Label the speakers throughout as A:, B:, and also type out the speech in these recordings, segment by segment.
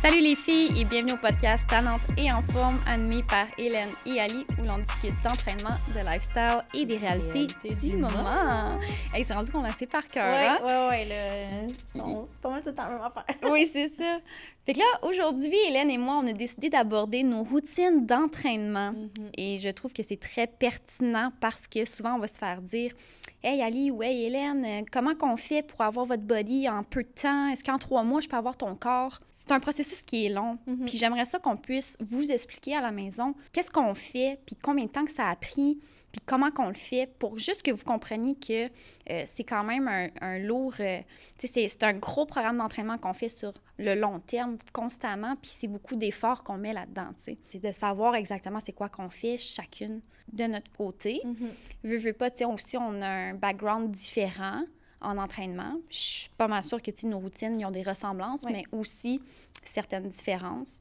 A: Salut les filles et bienvenue au podcast Talente et en forme animé par Hélène et Ali où l'on discute d'entraînement, de lifestyle et des réalités du, moment. Hey, c'est rendu qu'on l'a par cœur,
B: ouais,
A: hein?
B: Ouais, ouais, c'est pas mal tout le temps même affaire.
A: oui, c'est ça. Fait que là, aujourd'hui, Hélène et moi, on a décidé d'aborder nos routines d'entraînement.
B: Mm-hmm.
A: Et je trouve que c'est très pertinent parce que souvent, on va se faire dire Hey Ali ou Hey Hélène, euh, comment qu'on fait pour avoir votre body en peu de temps? Est-ce qu'en trois mois, je peux avoir ton corps? C'est un processus qui est long.
B: Mhm.
A: Puis j'aimerais ça qu'on puisse vous expliquer à la maison qu'est-ce qu'on fait, puis combien de temps que ça a pris, puis comment qu'on le fait pour juste que vous compreniez que euh, c'est quand même un, un lourd... euh, tu sais, c'est- un gros programme d'entraînement qu'on fait sur le long terme constamment, puis c'est beaucoup d'efforts qu'on met là-dedans, tu sais. C'est de savoir exactement c'est quoi qu'on fait chacune de notre côté.
B: Mhm.
A: Veux, veux pas, tu sais, aussi, on a un background différent en entraînement. Je suis pas mal sûre que, nos routines, ils ont des ressemblances,
B: Oui.
A: mais aussi certaines différences.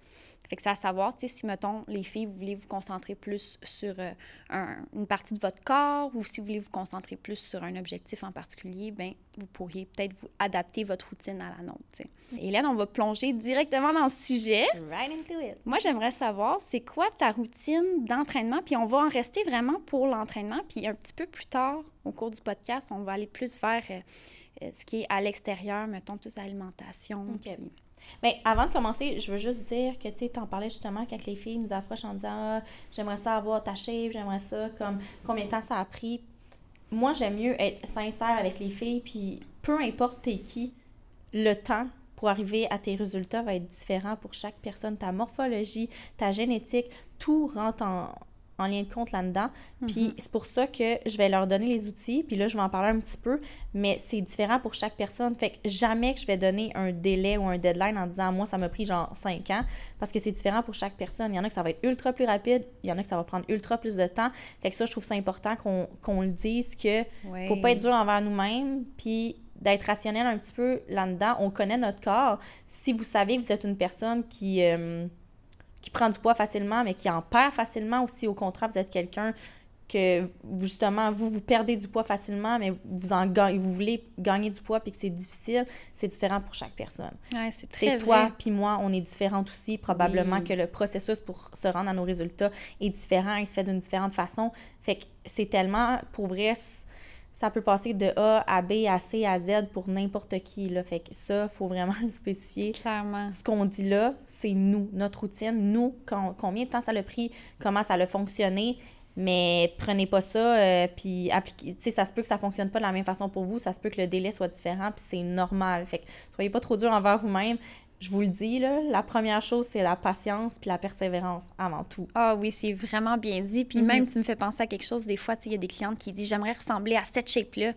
A: Fait que c'est à savoir, tu sais, si, mettons, les filles, vous voulez vous concentrer plus sur euh, un- une partie de votre corps ou si vous voulez vous concentrer plus sur un objectif en particulier, ben vous pourriez peut-être vous adapter votre routine à la nôtre, tu sais. Hélène, on va plonger directement dans le sujet.
B: Right into it.
A: Moi, j'aimerais savoir, c'est quoi ta routine d'entraînement? Puis on va en rester vraiment pour l'entraînement. Puis un petit peu plus tard, au cours du podcast, on va aller plus vers euh, ce qui est à l'extérieur, mettons, toute l'alimentation.
B: Ok.
A: puis-
B: Mais avant de commencer, je veux juste dire que tu t'en parlais justement quand les filles nous approchent en disant Ah, j'aimerais ça avoir ta shape, j'aimerais ça, comme combien de temps ça a pris. Moi, j'aime mieux être sincère avec les filles, puis peu importe t'es qui, le temps pour arriver à tes résultats va être différent pour chaque personne. Ta morphologie, ta génétique, tout rentre en, en lien de compte là-dedans. Puis c'est pour ça que je vais leur donner les outils, puis là, je vais en parler un petit peu, mais c'est différent pour chaque personne. Fait que jamais que je vais donner un délai ou un deadline en disant, moi, ça m'a pris genre 5 ans, parce que c'est différent pour chaque personne. Il y en a que ça va être ultra plus rapide, il y en a que ça va prendre ultra plus de temps. Fait que ça, je trouve ça important qu'on le dise, que
A: Ouais.
B: faut pas être dur envers nous-mêmes, puis d'être rationnel un petit peu là-dedans. On connaît notre corps. Si vous savez que vous êtes une personne qui, euh, qui prend du poids facilement, mais qui en perd facilement, ou si au contraire, vous êtes quelqu'un que justement, vous, vous perdez du poids facilement, mais vous, en gagnez, vous voulez gagner du poids puis que c'est difficile, c'est différent pour chaque personne.
A: Ouais, c'est
B: toi puis moi, on est différentes aussi. Probablement
A: Oui.
B: que le processus pour se rendre à nos résultats est différent, il se fait d'une différente façon. Fait que c'est tellement, pour vrai, ça peut passer de A à B à C à Z pour n'importe qui. Là. Fait que ça, faut vraiment le spécifier.
A: Clairement.
B: Ce qu'on dit là, c'est nous, notre routine, nous, quand- combien de temps ça a pris, comment ça a fonctionné. Mais prenez pas ça, euh, puis appliquez. Tu sais, ça se peut que ça fonctionne pas de la même façon pour vous, ça se peut que le délai soit différent, puis c'est normal. Fait que soyez pas trop dur envers vous-même. Je vous le dis, là, la première chose, c'est la patience puis la persévérance avant tout.
A: Ah oui, c'est vraiment bien dit. Puis
B: Mhm.
A: même, tu me fais penser à quelque chose, des fois, il y a des clientes qui disent J'aimerais ressembler à cette shape-là.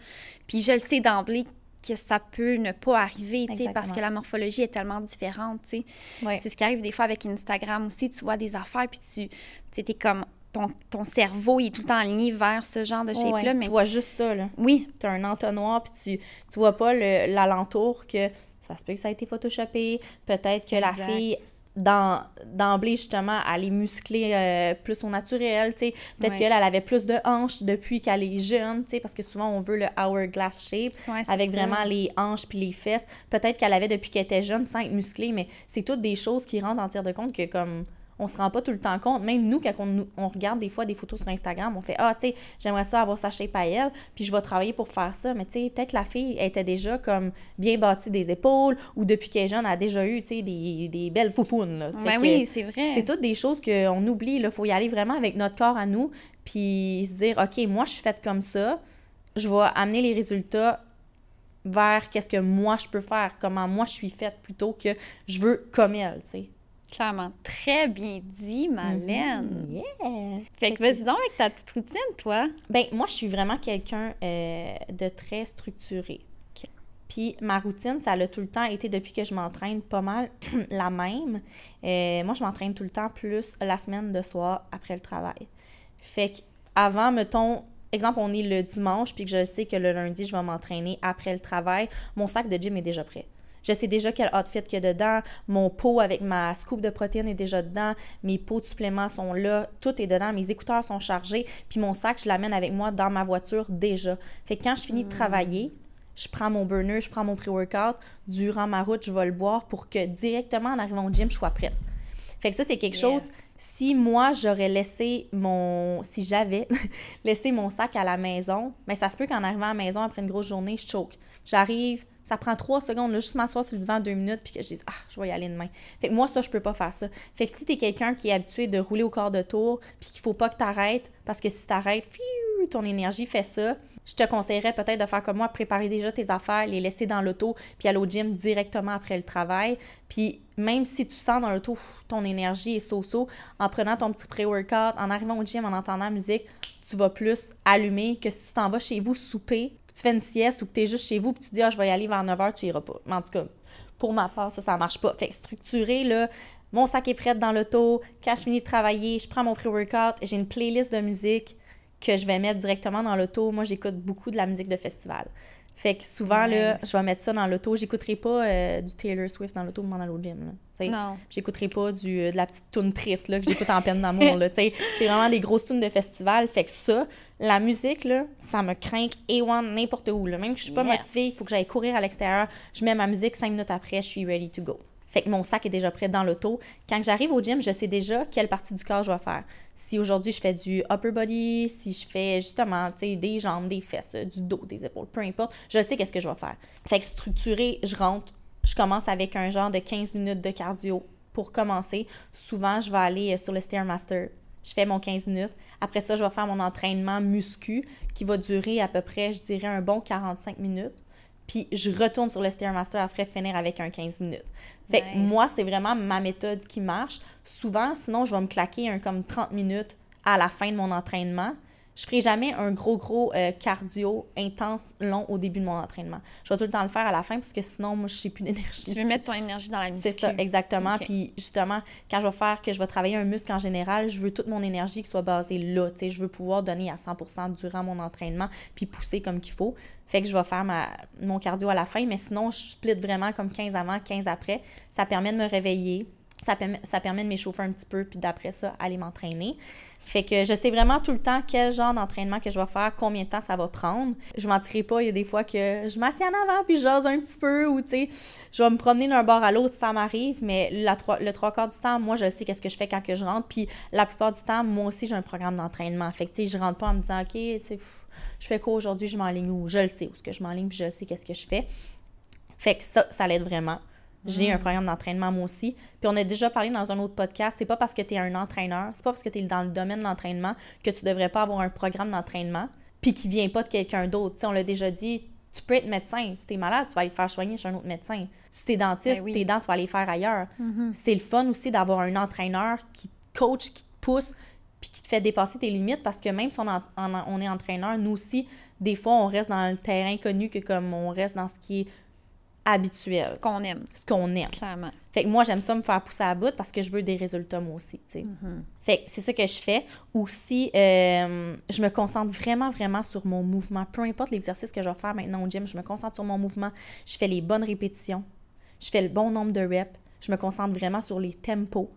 A: Puis je le sais d'emblée que ça peut ne pas arriver, parce que la morphologie est tellement différente.
B: Ouais.
A: C'est ce qui arrive des fois avec Instagram aussi. Tu vois des affaires, puis tu t'es comme. Ton, ton cerveau il est tout le temps aligné vers ce genre de shape-là.
B: Ouais,
A: mais
B: Tu vois juste ça, là.
A: oui,
B: Tu as un entonnoir, puis tu, tu vois pas le- l'alentour que ça se peut que ça a été photoshopé, peut-être que la fille, d'emblée, justement, elle est musclée euh, plus au naturel, tu sais. Peut-être
A: Ouais.
B: qu'elle, elle avait plus de hanches depuis qu'elle est jeune, tu sais, parce que souvent, on veut le hourglass shape,
A: Ouais,
B: avec
A: ça.
B: vraiment les hanches puis les fesses. Peut-être qu'elle avait depuis qu'elle était jeune sans être musclée, mais c'est toutes des choses qui rentrent en tir de compte que, comme on se rend pas tout le temps compte. Même nous, quand on, on regarde des fois des photos sur Instagram, on fait Ah, tu sais, j'aimerais ça avoir sa shape à elle, puis je vais travailler pour faire ça. Mais tu sais, peut-être la fille elle était déjà comme bien bâtie des épaules, ou depuis qu'elle est jeune, elle a déjà eu, tu sais, des, des belles foufounes. Là.
A: Ben oui, c'est vrai.
B: C'est toutes des choses qu'on oublie. Il faut y aller vraiment avec notre corps à nous, puis se dire OK, moi, je suis faite comme ça, je vais amener les résultats vers qu'est-ce que moi je peux faire, comment moi je suis faite plutôt que je veux comme elle, tu sais.
A: Clairement. Très bien dit, Malène.
B: Yeah!
A: Fait que vas-y donc avec ta petite routine, toi.
B: Ben, moi, je suis vraiment quelqu'un euh, de très structuré. Puis ma routine, ça a tout le temps été, depuis que je m'entraîne, pas mal la même. Euh, moi, je m'entraîne tout le temps plus la semaine de soir après le travail. Fait que avant, mettons, exemple, on est le dimanche, puis que je sais que le lundi, je vais m'entraîner après le travail, mon sac de gym est déjà prêt. Je sais déjà quel outfit qu'il y a dedans. Mon pot avec ma scoop de protéines est déjà dedans. Mes pots de suppléments sont là. Tout est dedans. Mes écouteurs sont chargés. Puis mon sac, je l'amène avec moi dans ma voiture déjà. Fait que quand je finis de travailler, je prends mon burner, je prends mon pré-workout. Durant ma route, je vais le boire pour que directement en arrivant au gym, je sois prête. Fait que ça, c'est quelque chose. Si moi, j'aurais laissé mon. Si j'avais laissé mon sac à la maison, mais ça se peut qu'en arrivant à la maison après une grosse journée, je choque. J'arrive, ça prend trois secondes, là, juste m'asseoir sur le divan deux minutes, puis que je dise, ah, je vais y aller demain. Fait que moi, ça, je peux pas faire ça. Fait que si t'es quelqu'un qui est habitué de rouler au corps de tour, puis qu'il faut pas que t'arrêtes, parce que si t'arrêtes, ton énergie fait ça, je te conseillerais peut-être de faire comme moi, préparer déjà tes affaires, les laisser dans l'auto, puis aller au gym directement après le travail. Puis même si tu sens dans l'auto, ton énergie est so-so, en prenant ton petit pré-workout, en arrivant au gym, en entendant la musique, tu vas plus allumer que si tu t'en vas chez vous souper, tu fais une sieste ou que tu es juste chez vous puis tu dis ah je vais y aller vers 9h, tu iras pas. Mais en tout cas, pour ma part, ça ça marche pas. Fait que structurer là, mon sac est prêt dans l'auto, quand je finis de travailler, je prends mon pré-workout, j'ai une playlist de musique que je vais mettre directement dans l'auto. Moi, j'écoute beaucoup de la musique de festival. Fait que souvent, là, je vais mettre ça dans l'auto. J'écouterai pas euh, du Taylor Swift dans l'auto pendant le gym. Là. Non. J'écouterai pas du, euh, de la petite tune triste là, que j'écoute en peine d'amour. c'est vraiment des grosses tunes de festival. Fait que ça, la musique, là, ça me craint et one n'importe où. Là. Même que je suis pas motivée, il faut que j'aille courir à l'extérieur. Je mets ma musique, cinq minutes après, je suis ready to go. Fait que mon sac est déjà prêt dans l'auto. Quand j'arrive au gym, je sais déjà quelle partie du corps je vais faire. Si aujourd'hui je fais du upper body, si je fais justement des jambes, des fesses, du dos, des épaules, peu importe, je sais qu'est-ce que je vais faire. Fait que structuré, je rentre, je commence avec un genre de 15 minutes de cardio pour commencer. Souvent, je vais aller euh, sur le Stairmaster. Je fais mon 15 minutes. Après ça, je vais faire mon entraînement muscu qui va durer à peu près, je dirais, un bon 45 minutes puis je retourne sur le Stairmaster après finir avec un 15 minutes. Fait que moi, c'est vraiment ma méthode qui marche. Souvent, sinon, je vais me claquer un comme 30 minutes à la fin de mon entraînement je ferai jamais un gros, gros euh, cardio intense, long au début de mon entraînement. Je vais tout le temps le faire à la fin parce que sinon, moi, je n'ai plus d'énergie.
A: Tu veux mettre ton énergie dans la muscu.
B: C'est ça, exactement. Puis justement, quand je vais faire que je vais travailler un muscle en général, je veux toute mon énergie qui soit basée là. sais, je veux pouvoir donner à 100% durant mon entraînement puis pousser comme qu'il faut. Fait que je vais faire ma, mon cardio à la fin, mais sinon, je split vraiment comme 15 avant, 15 après. Ça permet de me réveiller. Ça permet, ça permet de m'échauffer un petit peu, puis d'après ça, aller m'entraîner. Fait que je sais vraiment tout le temps quel genre d'entraînement que je vais faire, combien de temps ça va prendre. Je mentirai pas, il y a des fois que je m'assieds en avant puis je jase un petit peu ou tu sais, je vais me promener d'un bord à l'autre, ça m'arrive, mais le trois quarts du temps, moi je sais qu'est-ce que je fais quand que je rentre puis la plupart du temps, moi aussi j'ai un programme d'entraînement. Fait que tu sais, je rentre pas en me disant OK, tu sais, je fais quoi aujourd'hui, je m'enligne où, je le sais où ce que je m'enligne puis je sais qu'est-ce que je fais. Fait que ça, ça l'aide vraiment. J'ai un mm. programme d'entraînement moi aussi. Puis on a déjà parlé dans un autre podcast, c'est pas parce que tu es un entraîneur, c'est pas parce que tu es dans le domaine de l'entraînement que tu devrais pas avoir un programme d'entraînement puis qui vient pas de quelqu'un d'autre. on l'a déjà dit, tu peux être médecin. Si tu es malade, tu vas aller te faire soigner chez un autre médecin. Si tu es dentiste, ben tes dents, tu vas aller faire ailleurs. Mm-hmm. C'est le fun aussi d'avoir un entraîneur qui te coach, qui te pousse, puis qui te fait dépasser tes limites parce que même si on, on est entraîneur, nous aussi, des fois, on reste dans le terrain connu que comme on reste dans ce qui est habituel.
A: Ce qu'on aime.
B: Ce qu'on aime.
A: Clairement.
B: Fait que moi, j'aime ça me faire pousser à bout parce que je veux des résultats moi aussi, tu sais.
A: Mm-hmm.
B: Fait que c'est ça que je fais. Aussi, euh, je me concentre vraiment, vraiment sur mon mouvement. Peu importe l'exercice que je vais faire maintenant au gym, je me concentre sur mon mouvement. Je fais les bonnes répétitions. Je fais le bon nombre de reps. Je me concentre vraiment sur les tempos,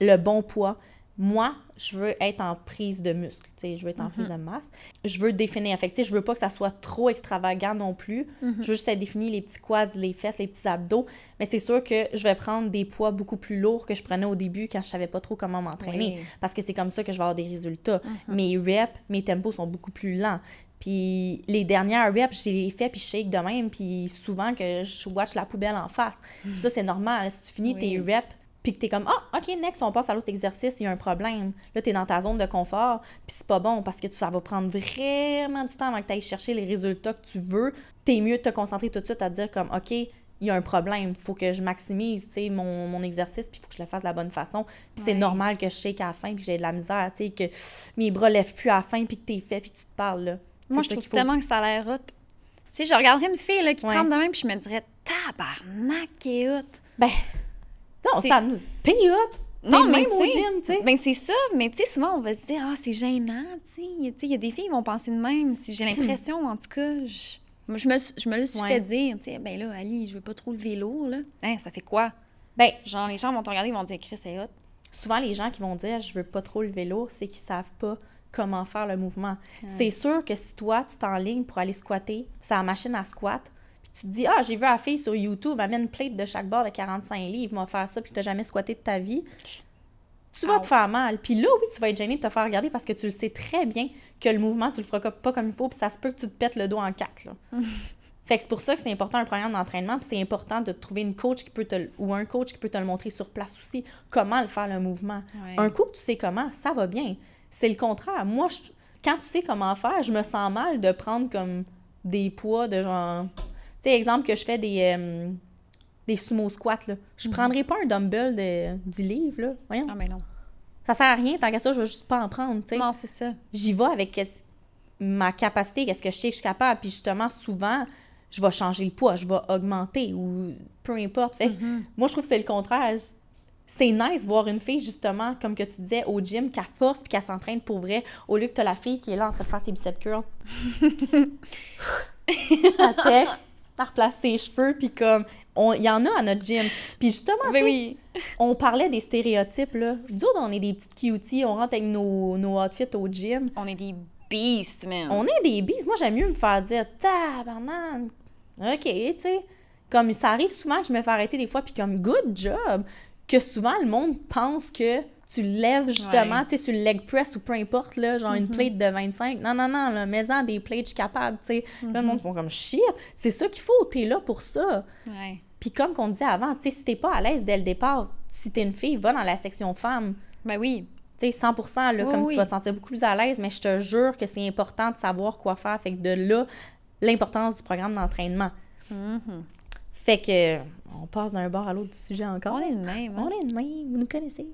B: le bon poids moi, je veux être en prise de muscle, je veux être en prise mhm. de masse. Je veux définir, fait je veux pas que ça soit trop extravagant non plus.
A: Mhm.
B: Je veux juste définir les petits quads, les fesses, les petits abdos. Mais c'est sûr que je vais prendre des poids beaucoup plus lourds que je prenais au début quand je savais pas trop comment m'entraîner. Parce que c'est comme ça que je vais avoir des résultats.
A: Mhm.
B: Mes reps, mes tempos sont beaucoup plus lents. Puis les dernières reps, j'ai les fait, puis je shake de même, puis souvent que je watch la poubelle en face. ça, c'est normal. Si tu finis tes reps puis que t'es comme ah ok next on passe à l'autre exercice il y a un problème. Là t'es dans ta zone de confort puis c'est pas bon parce que ça va prendre vraiment du temps avant que tu ailles chercher les résultats que tu veux. T'es mieux de te concentrer tout de suite à dire comme ok il y a un problème faut que je maximise mon, mon exercice puis il faut que je le fasse de la bonne façon. Puis c'est normal que je shake à la fin puis j'ai de la misère tu sais que mes bras lèvent plus à la fin puis que t'es fait puis tu te parles là.
A: Moi je trouve tellement que ça a l'air hot. Tu sais je regarderais une fille là, qui ouais. trempe de même puis je me dirais tabarnak et hot.
B: Ben non, ça nous. Hot! Non, mais même au gym, tu sais.
A: Ben, c'est ça, mais tu sais, souvent, on va se dire, ah, c'est gênant, tu sais. Il y a des filles qui vont penser de même. Si j'ai l'impression, en tout cas, je, je, me, je me le suis fait dire, tu sais, ben là, Ali, je veux pas trop lever lourd, là. Hein, ça fait quoi? Ben, genre, les gens vont te regarder, ils vont dire, Chris, c'est hot.
B: Souvent, les gens qui vont dire, je veux pas trop lever lourd, c'est qu'ils savent pas comment faire le mouvement. C'est sûr que si toi, tu t'enlignes pour aller squatter, c'est la machine à squat, tu te dis, ah, j'ai vu la fille sur YouTube, elle met une plate de chaque bord de 45 livres, va faire ça, puis t'as jamais squatté de ta vie. Tu vas te faire mal. Puis là, oui, tu vas être gêné de te faire regarder parce que tu le sais très bien que le mouvement, tu le feras pas comme il faut, puis ça se peut que tu te pètes le dos en quatre. Là. fait que c'est pour ça que c'est important un programme d'entraînement, puis c'est important de trouver une coach qui peut te ou un coach qui peut te le montrer sur place aussi, comment le faire le mouvement. Un coup que tu sais comment, ça va bien. C'est le contraire. Moi, quand tu sais comment faire, je me sens mal de prendre comme des poids de genre sais, exemple que je fais des, euh, des sumo squats, là. Je mm prendrais pas un dumbbell de 10 livres, là. Voyons.
A: Ah, mais non.
B: Ça sert à rien, tant qu'à ça, je vais juste pas en prendre, tu sais.
A: Non, c'est ça.
B: J'y vais avec ma capacité, qu'est-ce que je sais que je suis capable. Puis justement, souvent, je vais changer le poids, je vais augmenter ou peu importe. Fait
A: Mhm.
B: moi, je trouve que c'est le contraire. C'est nice voir une fille, justement, comme que tu disais, au gym, qui force puis qu'elle s'entraîne pour vrai, au lieu que tu as la fille qui est là en train de faire ses biceps curls. elle texte, elle replace ses cheveux, puis comme, on- il y en a à notre gym. Puis justement,
A: Ben oui.
B: on parlait des stéréotypes, là. Nous autres, on est des petites cuties, on rentre avec nos, nos outfits au gym.
A: On est des beasts, man.
B: On est des bises. Moi, j'aime mieux me faire dire tabarnak. OK, tu sais. Comme ça arrive souvent que je me fais arrêter des fois, puis comme good job. Que souvent, le monde pense que tu lèves justement,
A: Ouais.
B: tu sais, sur le leg press ou peu importe, là, genre une plate de 25. Non, non, non, là, mets-en des plates, je suis capable, tu sais. Là, le monde font comme shit. C'est ça qu'il faut, t'es là pour ça.
A: Ouais.
B: Puis comme qu'on disait avant, tu sais, si t'es pas à l'aise dès le départ, si t'es une fille, va dans la section femmes.
A: Ben oui.
B: Tu sais, 100 là,
A: Oui,
B: comme
A: oui.
B: tu vas te sentir beaucoup plus à l'aise, mais je te jure que c'est important de savoir quoi faire. Fait que de là, l'importance du programme d'entraînement.
A: Mhm.
B: Fait que, on passe d'un bord à l'autre du sujet encore.
A: On est le même.
B: On
A: Hein?
B: est de même, vous nous connaissez.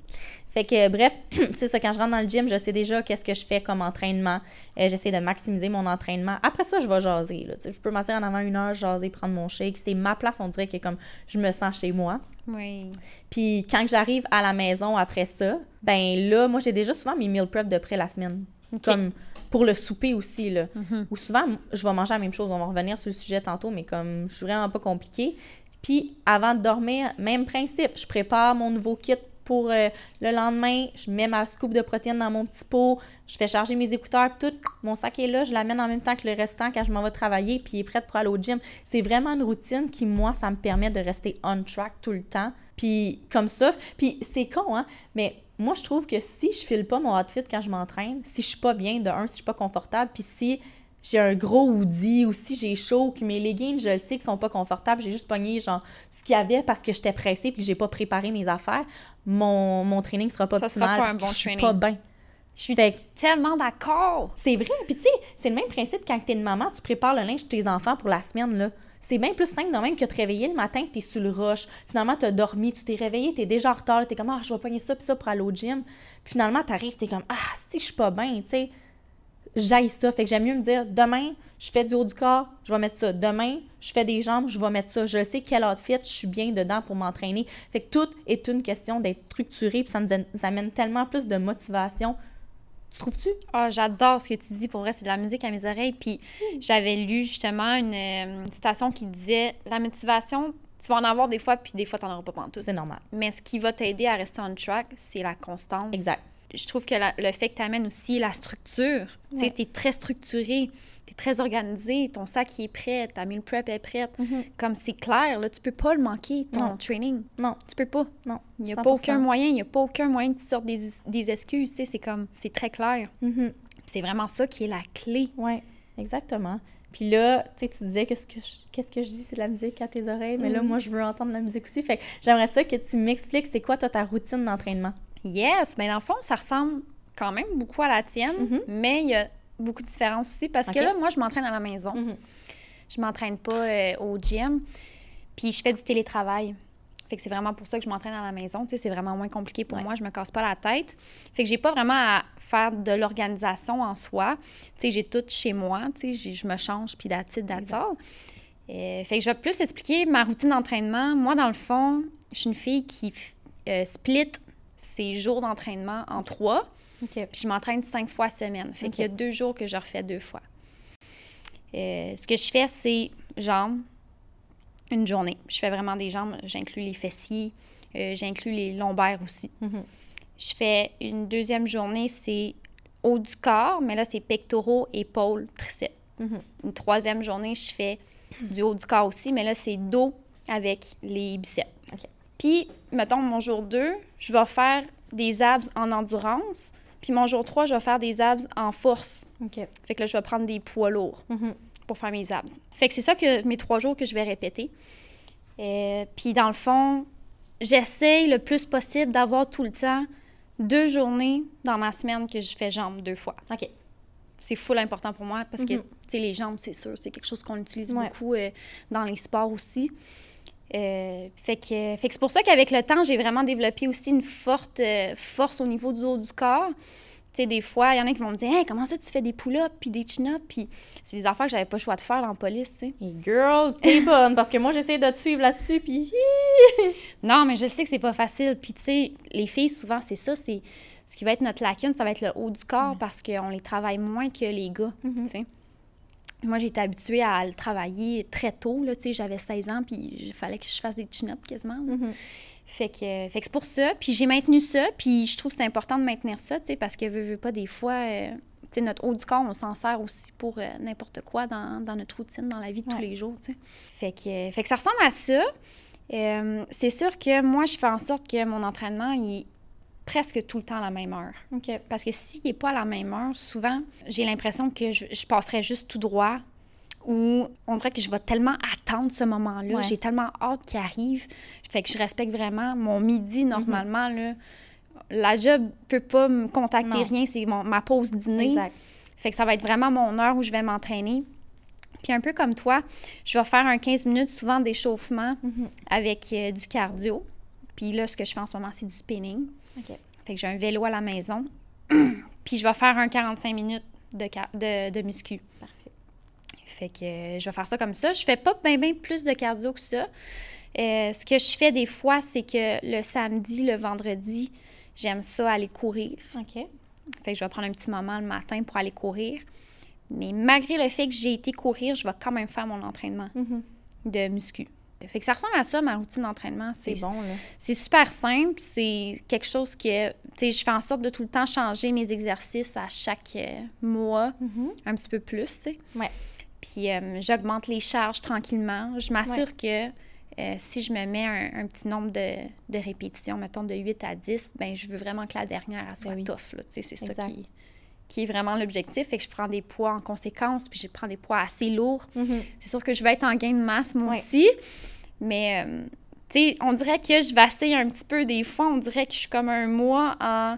B: Fait que, bref, c'est ça, quand je rentre dans le gym, je sais déjà qu'est-ce que je fais comme entraînement. Euh, J'essaie de maximiser mon entraînement. Après ça, je vais jaser. Là. Je peux m'asseoir en avant une heure, jaser, prendre mon shake. C'est ma place, on dirait que comme je me sens chez moi.
A: Oui.
B: Puis quand j'arrive à la maison après ça, ben là, moi, j'ai déjà souvent mes meal prep de près la semaine. Comme pour le souper aussi, là.
A: Mhm.
B: Ou souvent, je vais manger la même chose. On va revenir sur le sujet tantôt, mais comme je suis vraiment pas compliquée. Puis avant de dormir, même principe. Je prépare mon nouveau kit pour euh, le lendemain. Je mets ma scoop de protéines dans mon petit pot. Je fais charger mes écouteurs, tout. Mon sac est là. Je l'amène en même temps que le restant quand je m'en vais travailler, puis il est prêt pour aller au gym. C'est vraiment une routine qui, moi, ça me permet de rester on track tout le temps. Puis comme ça. Puis c'est con, hein? Mais moi, je trouve que si je file pas mon outfit quand je m'entraîne, si je suis pas bien, de un, si je suis pas confortable, puis si j'ai un gros hoodie ou si j'ai chaud, que mes leggings, je le sais, qu'ils sont pas confortables, j'ai juste pogné genre ce qu'il y avait parce que j'étais pressée puis que j'ai pas préparé mes affaires, mon, mon training sera pas
A: Ça sera
B: optimal
A: pas
B: parce
A: un bon
B: je suis
A: training.
B: pas bien.
A: Je suis
B: Fait
A: tellement d'accord.
B: c'est vrai. Puis tu sais, c'est le même principe quand t'es une maman, tu prépares le linge de tes enfants pour la semaine, là. C'est bien plus simple de même que de te réveiller le matin, t'es sur le rush. Finalement, t'as dormi, tu t'es réveillé, t'es déjà en retard, t'es comme, ah, je vais pogner ça puis ça pour aller au gym. Puis finalement, t'arrives, t'es comme, ah, si, je suis pas bien, tu sais. J'aille ça. Fait que j'aime mieux me dire, demain, je fais du haut du corps, je vais mettre ça. Demain, je fais des jambes, je vais mettre ça. Je sais quel outfit je suis bien dedans pour m'entraîner. Fait que tout est une question d'être structuré, puis ça nous amène tellement plus de motivation. Tu trouves-tu?
A: Ah, j'adore ce que tu dis. Pour vrai, c'est de la musique à mes oreilles. Puis j'avais lu justement une, euh, une citation qui disait La motivation, tu vas en avoir des fois, puis des fois, tu n'en auras pas pantoute.
B: C'est normal.
A: Mais ce qui va t'aider à rester on track, c'est la constance.
B: Exact.
A: Je trouve que la- le fait que tu amènes aussi la structure, tu sais,
B: Ouais.
A: tu es très structuré, tu es très organisé, ton sac il est prêt, ta meal prep est prête. Comme c'est clair, là, tu peux pas le manquer, ton
B: Non.
A: training.
B: Non.
A: Tu peux pas.
B: Non.
A: Il n'y a pas
B: 100%.
A: aucun moyen, il n'y a pas aucun moyen que tu sortes des, des excuses, tu sais, c'est comme, c'est très clair.
B: Mhm.
A: C'est vraiment ça qui est la clé.
B: Oui, exactement. Puis là, tu sais, tu disais qu'est-ce que je, qu'est-ce que je dis, c'est de la musique à tes oreilles, mais là,
A: Mhm.
B: moi, je veux entendre la musique aussi. Fait que j'aimerais ça que tu m'expliques c'est quoi, toi, ta routine d'entraînement?
A: Yes, mais dans le fond, ça ressemble quand même beaucoup à la tienne,
B: Mhm.
A: mais il y a beaucoup de différences aussi parce que là, moi, je m'entraîne à la maison. Je m'entraîne pas euh, au gym. Puis je fais du télétravail. Fait que c'est vraiment pour ça que je m'entraîne à la maison. Tu sais, c'est vraiment moins compliqué pour
B: Ouais.
A: moi. Je me casse pas la tête. Fait que j'ai pas vraiment à faire de l'organisation en soi. Tu sais, j'ai tout chez moi. Tu sais, j'ai- je me change puis all. Euh, fait que je vais plus expliquer ma routine d'entraînement. Moi, dans le fond, je suis une fille qui euh, split ses jours d'entraînement en trois. Puis je m'entraîne cinq fois semaine. Fait qu'il y a deux jours que je refais deux fois. Euh, ce que je fais, c'est jambes, une journée. Je fais vraiment des jambes. J'inclus les fessiers, euh, j'inclus les lombaires aussi.
B: Mhm.
A: Je fais une deuxième journée, c'est haut du corps, mais là, c'est pectoraux, épaules, triceps.
B: Mhm.
A: Une troisième journée, je fais du haut du corps aussi, mais là, c'est dos avec les biceps.
B: OK.
A: Puis, mettons, mon jour 2, je vais faire des abs en endurance. Puis mon jour 3, je vais faire des abs en force.
B: OK.
A: Fait que là, je vais prendre des poids lourds
B: Mhm.
A: pour faire mes abs. Fait que c'est ça que mes trois jours que je vais répéter. Euh, puis dans le fond, j'essaye le plus possible d'avoir tout le temps deux journées dans ma semaine que je fais jambes deux fois.
B: OK.
A: C'est full important pour moi parce que,
B: Mhm.
A: tu sais, les jambes, c'est sûr, c'est quelque chose qu'on utilise
B: Ouais.
A: beaucoup euh, dans les sports aussi. Euh, fait que, fait que c'est pour ça qu'avec le temps, j'ai vraiment développé aussi une forte euh, force au niveau du haut du corps. Tu sais, des fois, il y en a qui vont me dire Hey, comment ça tu fais des pull-ups puis des chin-ups? Puis c'est des affaires que j'avais pas le choix de faire en police, tu sais.
B: Girl, t'es bonne, parce que moi, j'essaie de te suivre là-dessus, puis...
A: Non, mais je sais que c'est pas facile. Puis, tu sais, les filles, souvent, c'est ça. C'est ce qui va être notre lacune, ça va être le haut du corps parce qu'on les travaille moins que les gars,
B: Mhm.
A: tu sais. Moi, j'ai été habituée à le travailler très tôt, là. J'avais 16 ans, puis il fallait que je fasse des chin-ups quasiment.
B: Mhm.
A: Fait que, fait que c'est pour ça. Puis j'ai maintenu ça, puis je trouve que c'est important de maintenir ça, parce que, veux, veux pas, des fois, euh, sais, notre haut du corps, on s'en sert aussi pour euh, n'importe quoi dans, dans notre routine, dans la vie de tous les jours. Fait que, fait que ça ressemble à ça. Euh, c'est sûr que moi, je fais en sorte que mon entraînement, il presque tout le temps à la même heure. Parce que s'il n'est pas à la même heure, souvent, j'ai l'impression que je, je passerais juste tout droit ou on dirait que je vais tellement attendre ce moment-là.
B: Ouais.
A: J'ai tellement hâte qu'il arrive. Fait que je respecte vraiment mon midi,
B: Mhm.
A: normalement. là, la job peut pas me contacter
B: Non.
A: rien, c'est ma pause dîner.
B: Exact.
A: Fait que ça va être vraiment mon heure où je vais m'entraîner. Puis un peu comme toi, je vais faire un 15 minutes souvent d'échauffement
B: Mhm.
A: avec euh, du cardio. Puis là, ce que je fais en ce moment, c'est du spinning.
B: OK.
A: Fait que j'ai un vélo à la maison. Puis je vais faire un 45 minutes de, de, de muscu.
B: Parfait.
A: Fait que euh, je vais faire ça comme ça. Je fais pas bien bien plus de cardio que ça. Euh, ce que je fais des fois, c'est que le samedi, le vendredi, j'aime ça aller courir.
B: OK.
A: Fait que je vais prendre un petit moment le matin pour aller courir. Mais malgré le fait que j'ai été courir, je vais quand même faire mon entraînement
B: Mhm.
A: de muscu. Fait que ça ressemble à ça, ma routine d'entraînement.
B: C'est bon, là.
A: C'est super simple. C'est quelque chose que, tu sais, je fais en sorte de tout le temps changer mes exercices à chaque euh, mois,
B: Mhm.
A: un petit peu plus, tu sais.
B: Ouais.
A: Puis euh, j'augmente les charges tranquillement. Je m'assure que euh, si je me mets un, un petit nombre de, de répétitions, mettons de 8 à 10, ben je veux vraiment que la dernière elle soit
B: Ben oui.
A: tough, là. Tu sais, c'est ça qui, qui est vraiment l'objectif. Fait que je prends des poids en conséquence, puis je prends des poids assez lourds.
B: Mhm.
A: C'est sûr que je vais être en gain de masse, moi
B: Ouais.
A: aussi. Mais, euh, tu sais, on dirait que je vacille un petit peu des fois. On dirait que je suis comme un mois en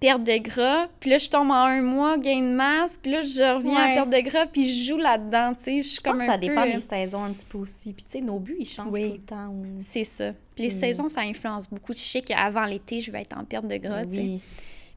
A: perte de gras. Puis là, je tombe en un mois, gain de masse. Puis là, je reviens
B: Ouais.
A: en perte de gras. Puis je joue là-dedans, tu sais. Je suis
B: pense
A: comme un
B: ça
A: peu,
B: dépend
A: euh,
B: des saisons un petit peu aussi. Puis, tu sais, nos buts, ils changent
A: Oui.
B: tout le temps. ou-
A: C'est ça. Puis les saisons, ça influence beaucoup. Je sais qu'avant l'été, je vais être en perte de gras, tu sais.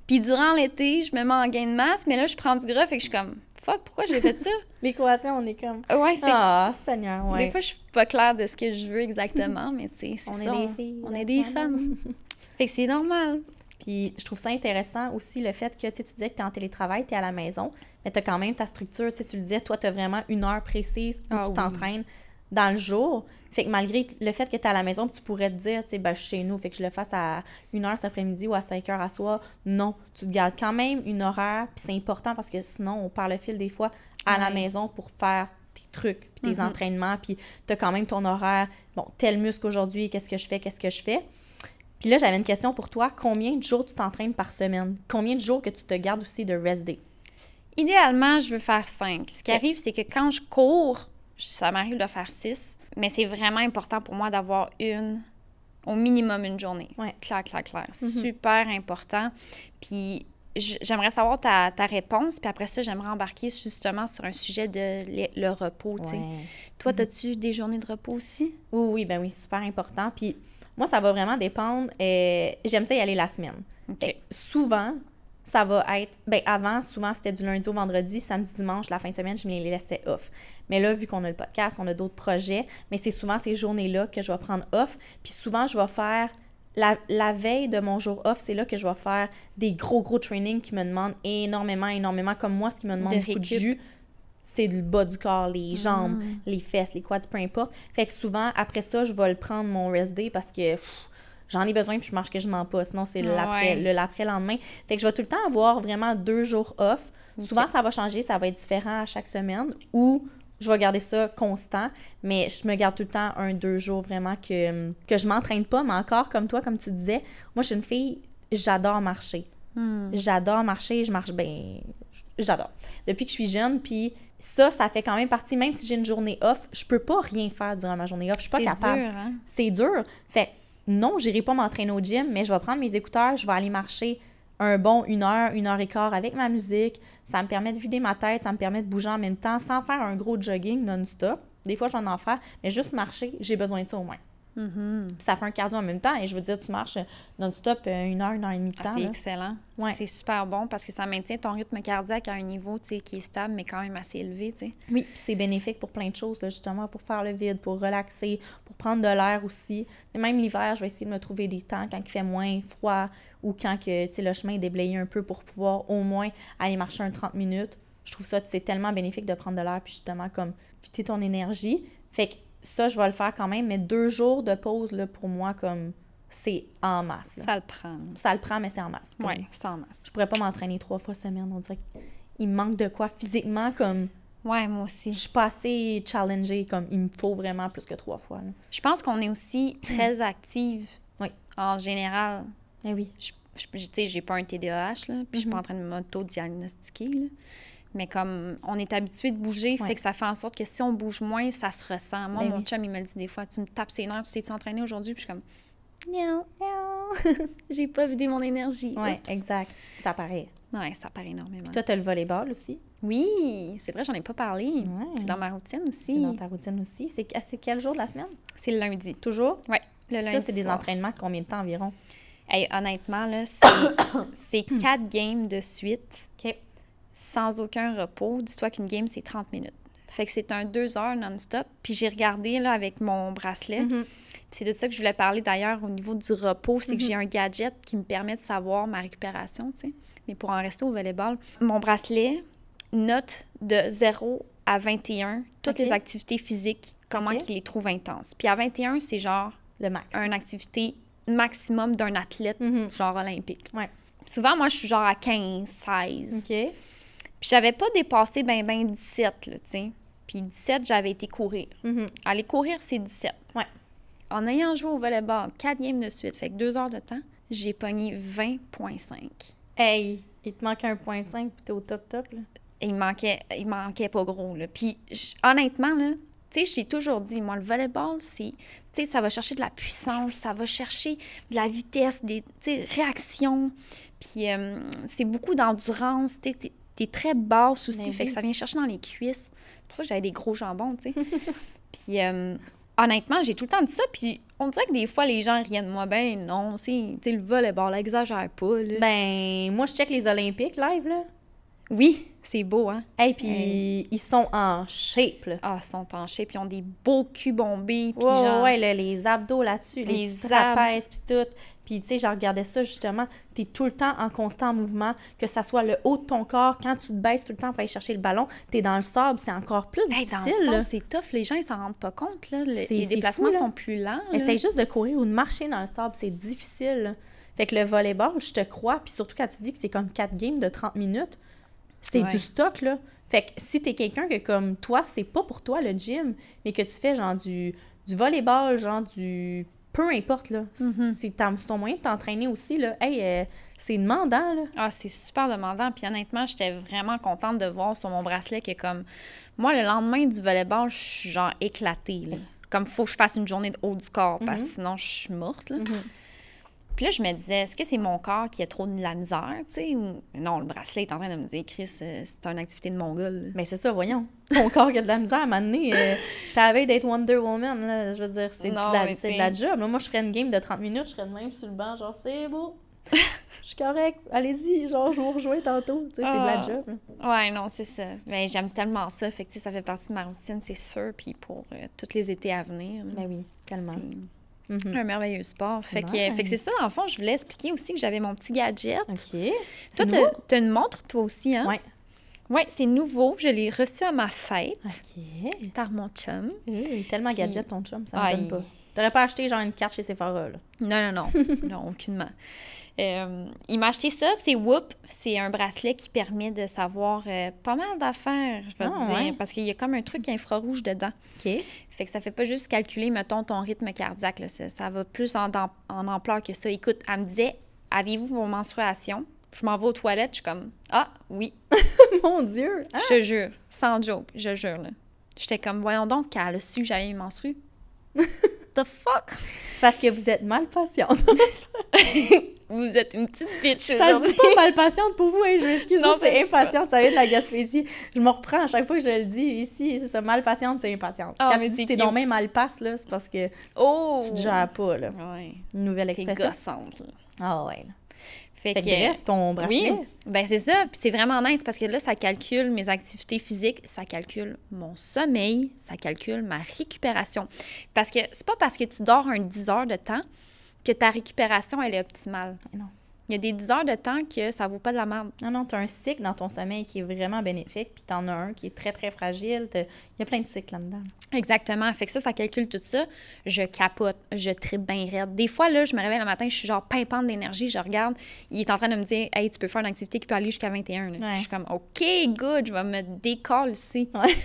A: Puis durant l'été, je me mets en gain de masse. Mais là, je prends du gras. Fait que je suis comme, fuck, pourquoi j'ai fait ça?
B: L'équation, on est comme...
A: ouais, fait que
B: Ah, Seigneur, ouais.
A: Des fois, je suis pas claire de ce que je veux exactement, mais tu sais, c'est
B: on
A: ça.
B: est des filles.
A: On est des femmes. fait que c'est normal.
B: Puis je trouve ça intéressant aussi le fait que tu sais, tu disais que tu es en télétravail, tu es à la maison, mais tu as quand même ta structure. Tu le disais, toi, tu as vraiment une heure précise où
A: Ah
B: tu
A: oui.
B: t'entraînes dans le jour. Fait que malgré le fait que tu es à la maison, tu pourrais te dire, tu sais, ben, je suis chez nous, fait que je le fasse à une heure cet après-midi ou à 5 heures à soir. Non, tu te gardes quand même une horaire, puis c'est important parce que sinon, on perd le fil des fois à la maison pour faire tes trucs, puis tes
A: Mhm.
B: entraînements, puis tu as quand même ton horaire. Bon, tel muscle aujourd'hui, qu'est-ce que je fais, qu'est-ce que je fais? Puis là, j'avais une question pour toi. Combien de jours tu t'entraînes par semaine? Combien de jours que tu te gardes aussi de rest day?
A: Idéalement, je veux faire cinq. Ce qui arrive, c'est que quand je cours, ça m'arrive de faire six, mais c'est vraiment important pour moi d'avoir une, au minimum une journée.
B: Ouais.
A: Claire, claire, claire.
B: Mhm.
A: Super important. Puis j'aimerais savoir ta, ta réponse, puis après ça, j'aimerais embarquer justement sur un sujet de le, le repos, tu sais. Toi,
B: Mhm.
A: as-tu des journées de repos aussi?
B: Oui, oui, ben oui, super important. Puis moi, ça va vraiment dépendre. euh, J'aime ça y aller la semaine. Euh, souvent, ça va être. Ben avant, souvent, c'était du lundi au vendredi, samedi, dimanche, la fin de semaine, je me les laissais off. Mais là, vu qu'on a le podcast, qu'on a d'autres projets, mais c'est souvent ces journées-là que je vais prendre off. Puis souvent, je vais faire. La, la veille de mon jour off, c'est là que je vais faire des gros, gros trainings qui me demandent énormément, énormément. Comme moi, ce qui me demande
A: De
B: beaucoup de jus, c'est le bas du corps, les jambes,
A: Mm.
B: les fesses, les quads, peu importe. Fait que souvent, après ça, je vais le prendre mon rest day parce que pff, j'en ai besoin puis je marche que je mens pas. Sinon, c'est l'après-
A: Ouais.
B: le l'après-lendemain. Fait que je vais tout le temps avoir vraiment deux jours off. Souvent, ça va changer, ça va être différent à chaque semaine ou je vais garder ça constant, mais je me garde tout le temps un, deux jours vraiment que, que je m'entraîne pas, mais encore comme toi, comme tu disais, moi je suis une fille, j'adore marcher.
A: Hmm.
B: J'adore marcher, je marche bien. J'adore. Depuis que je suis jeune, puis ça, ça fait quand même partie, même si j'ai une journée off, je peux pas rien faire durant ma journée off. Je suis pas
A: C'est
B: capable.
A: dur, hein?
B: C'est dur. Fait non, j'irai pas m'entraîner au gym, mais je vais prendre mes écouteurs, je vais aller marcher un bon une heure, une heure et quart avec ma musique. Ça me permet de vider ma tête, ça me permet de bouger en même temps sans faire un gros jogging non-stop. Des fois, j'en en faire, mais juste marcher, j'ai besoin de ça au moins. Puis ça fait un cardio en même temps, et je veux dire, tu marches non-stop euh, une heure, une heure et demie de
A: Ah, c'est excellent.
B: Ouais.
A: C'est super bon parce que ça maintient ton rythme cardiaque à un niveau qui est stable, mais quand même assez élevé. tu sais.
B: Oui, puis c'est bénéfique pour plein de choses, là, justement, pour faire le vide, pour relaxer, pour prendre de l'air aussi. Et même l'hiver, je vais essayer de me trouver des temps quand il fait moins froid ou quand que, le chemin est déblayé un peu pour pouvoir au moins aller marcher un 30 minutes. Je trouve ça, c'est tellement bénéfique de prendre de l'air, puis justement, comme, vider ton énergie. Fait que ça, je vais le faire quand même, mais deux jours de pause, là, pour moi, comme, c'est en masse. là.
A: Ça le prend.
B: Ça le prend, mais c'est en masse.
A: Oui, c'est en masse.
B: Je pourrais pas m'entraîner trois fois semaine, on dirait qu'il me manque de quoi physiquement, comme...
A: Ouais, moi
B: Je
A: aussi.
B: suis pas assez challengée comme il me faut vraiment plus que trois fois. Là.
A: Je pense qu'on est aussi très active
B: Oui.
A: en général.
B: Eh oui.
A: Je, je, tu sais, j'ai pas un TDAH, là, puis je suis pas
B: Mhm.
A: en train de m'auto-diagnostiquer, là. Mais comme on est habitué de bouger,
B: Ouais.
A: fait que ça fait en sorte que si on bouge moins, ça se ressent. Moi,
B: Ben
A: mon
B: oui.
A: chum, il me le dit des fois, tu me tapes ses nerfs, tu t'es-tu entraîné aujourd'hui? Puis je suis comme, non, non, j'ai pas vidé mon énergie. Oups.
B: exact. Ça paraît.
A: Ouais, ça paraît énormément.
B: Toi, t'as le volleyball aussi?
A: Oui, c'est vrai, j'en ai pas parlé.
B: Ouais.
A: C'est dans ma routine
B: C'est
A: aussi.
B: dans ta routine aussi. C'est c'est quel jour de la semaine?
A: C'est le lundi.
B: Toujours?
A: Ouais, le lundi.
B: Ça, c'est des entraînements de combien de temps environ?
A: Hey, honnêtement, là, c'est- c'est quatre games de suite. Sans aucun repos. Dis-toi qu'une game, c'est 30 minutes. Fait que c'est un deux heures non-stop. Puis j'ai regardé là, avec mon bracelet.
B: Mhm.
A: Puis c'est de ça que je voulais parler d'ailleurs au niveau du repos. C'est que
B: Mhm.
A: j'ai un gadget qui me permet de savoir ma récupération, tu sais. Mais pour en rester au volleyball, mon bracelet note de 0 à 21 toutes les activités physiques, comment
B: Ok.
A: qu'il les trouve intenses. Puis à 21, c'est genre
B: Le max.
A: une activité maximum d'un athlète,
B: Mhm.
A: genre olympique.
B: Ouais.
A: Souvent, moi, je suis genre à 15, 16.
B: OK.
A: Puis j'avais pas dépassé ben ben 17, là, tu sais. Puis 17, j'avais été courir.
B: Mhm.
A: Aller courir, c'est 17.
B: Ouais.
A: En ayant joué au volleyball 4 games de suite, fait que 2 heures de temps, j'ai pogné 20,5.
B: Hey, il te manque un point 5 puis t'es au top top, là.
A: Il manquait, il manquait pas gros, là. Puis honnêtement, là, tu sais, je t'ai toujours dit, moi, le volleyball, c'est, tu sais, ça va chercher de la puissance, ça va chercher de la vitesse, des, tu sais, réactions. Puis euh, c'est beaucoup d'endurance, tu sais, t'es- très basse aussi,
B: Ben
A: fait que ça vient chercher dans les cuisses. C'est pour ça que j'avais des gros jambons, tu sais. puis euh, honnêtement, j'ai tout le temps dit ça, puis on dirait que des fois, les gens riennent de moi. Ben non, c'est, le volleyball, là, exagère pas, là.
B: Ben, moi, je check les Olympiques live, là.
A: oui, c'est beau, hein?
B: Hey, puis ils sont en shape, là.
A: Ah, ils sont en shape, puis ils ont des beaux culs bombés, puis genre...
B: ouais, là, les abdos là-dessus, les,
A: Les
B: puis tout. Puis, tu sais, je regardais ça, justement, t'es tout le temps en constant mouvement, que ça soit le haut de ton corps, quand tu te baisses tout le temps pour aller chercher le ballon, t'es dans le sable, c'est encore plus
A: Hey, dans le
B: difficile,
A: c'est tough. Les gens, ils s'en rendent pas compte, là. Les déplacements
B: fou,
A: sont plus lents.
B: Essaye juste de courir ou de marcher dans le sable, c'est difficile, là. Fait que le volleyball, je te crois, puis surtout quand tu dis que c'est comme 4 games de 30 minutes, c'est
A: Ouais.
B: du stock, là. Fait que si t'es quelqu'un que, comme toi, c'est pas pour toi le gym, mais que tu fais genre du, du volleyball, genre du... Peu importe, là. C'est c'est ton moyen de t'entraîner aussi, là. Hey, euh, c'est demandant, là.
A: Ah, c'est super demandant. Puis honnêtement, j'étais vraiment contente de voir sur mon bracelet que, comme, moi, le lendemain du volleyball, je suis genre éclatée, là. Comme, faut que je fasse une journée de haut du corps, parce que sinon, je suis morte, là. Puis là, je me disais, est-ce que c'est mon corps qui a trop de la misère, tu sais? Ou... Non, le bracelet est en train de me dire, Chris, euh, c'est une activité de mongol.
B: Mais c'est ça, voyons. Ton corps qui a de la misère à un moment donné. euh, T'as envie d'être Wonder Woman, là. Je veux dire, c'est de, la- de job. Là, moi, je ferais une game de 30 minutes, je serais de même sur le banc, genre, c'est beau. Je suis correct. Allez-y, genre, je vous rejoindre tantôt. Tu sais, c'est de la
A: Ah.
B: job, là.
A: Ouais, non, c'est ça. Ben, j'aime tellement ça. Fait que, ça fait partie de ma routine, c'est sûr. Puis pour euh, tous les étés à venir,
B: Ben oui, tellement. Mhm.
A: un merveilleux sport. Fait que,
B: Nice.
A: fait que c'est ça, le fond, je voulais expliquer aussi que j'avais mon petit gadget.
B: OK.
A: Toi,
B: nouveau?
A: t'as une montre, toi aussi, hein?
B: Ouais.
A: Ouais, c'est nouveau. Je l'ai reçu à ma fête
B: OK.
A: par mon chum.
B: Oui, tellement
A: Puis-
B: gadget, ton chum, ça me
A: Ah,
B: donne pas. T'aurais pas acheté genre une carte chez Sephora, là.
A: Non, non, non. non, aucunement. Euh, il m'a acheté ça, c'est Whoop. C'est un bracelet qui permet de savoir euh, pas mal d'affaires, je vais
B: Ah,
A: te dire.
B: ouais.
A: Parce qu'il y a comme un truc infrarouge dedans.
B: OK.
A: Fait que ça fait pas juste calculer, mettons, ton rythme cardiaque. Là. Ça, ça va plus en, ampleur que ça. Écoute, elle me disait Avez-vous vos menstruations? Je m'en vais aux toilettes. Je suis comme Ah, oui.
B: Mon Dieu! Hein?
A: Je te jure. Sans joke, je jure. là. J'étais comme Voyons donc qu'elle a su que j'avais mes menstrues. The fuck?
B: C'est parce que vous êtes mal patiente.
A: Vous êtes une petite bitch
B: ça se
A: aujourd'hui.
B: dit pas mal patiente pour vous, hein, je m'excuse.
A: Non,
B: c'est impatiente, ça vient de la Gaspésie. Je me reprends à chaque fois que je le dis ici, c'est ça, mal patiente, c'est impatiente.
A: Ah,
B: Quand tu dis t'es même mal passe, là, c'est parce que
A: Oh
B: tu te gères pas, là.
A: Ouais.
B: Une nouvelle expression.
A: gossante. là.
B: Ah ouais. là.
A: Fait,
B: Fait que
A: que,
B: bref, ton bracelet.
A: Oui, ben c'est ça. Puis c'est vraiment nice parce que là, ça calcule mes activités physiques, ça calcule mon sommeil, ça calcule ma récupération. Parce que c'est pas parce que tu dors un 10 heures de temps que ta récupération, elle est optimale.
B: Non.
A: Il y a des 10 heures de temps que ça vaut pas de la merde.
B: Non, non, t'as un cycle dans ton sommeil qui est vraiment bénéfique, puis t'en as un qui est très, très fragile. Il y a plein de cycles là-dedans.
A: Exactement. Fait que ça, ça calcule tout ça. Je capote, je tripe bien raide. Des fois, là, je me réveille le matin, je suis genre pimpante d'énergie, je regarde, il est en train de me dire Hey, tu peux faire une activité qui peut aller jusqu'à 21. là.
B: Ouais.
A: Je suis comme OK, good, je vais me décoller ici.
B: Ouais.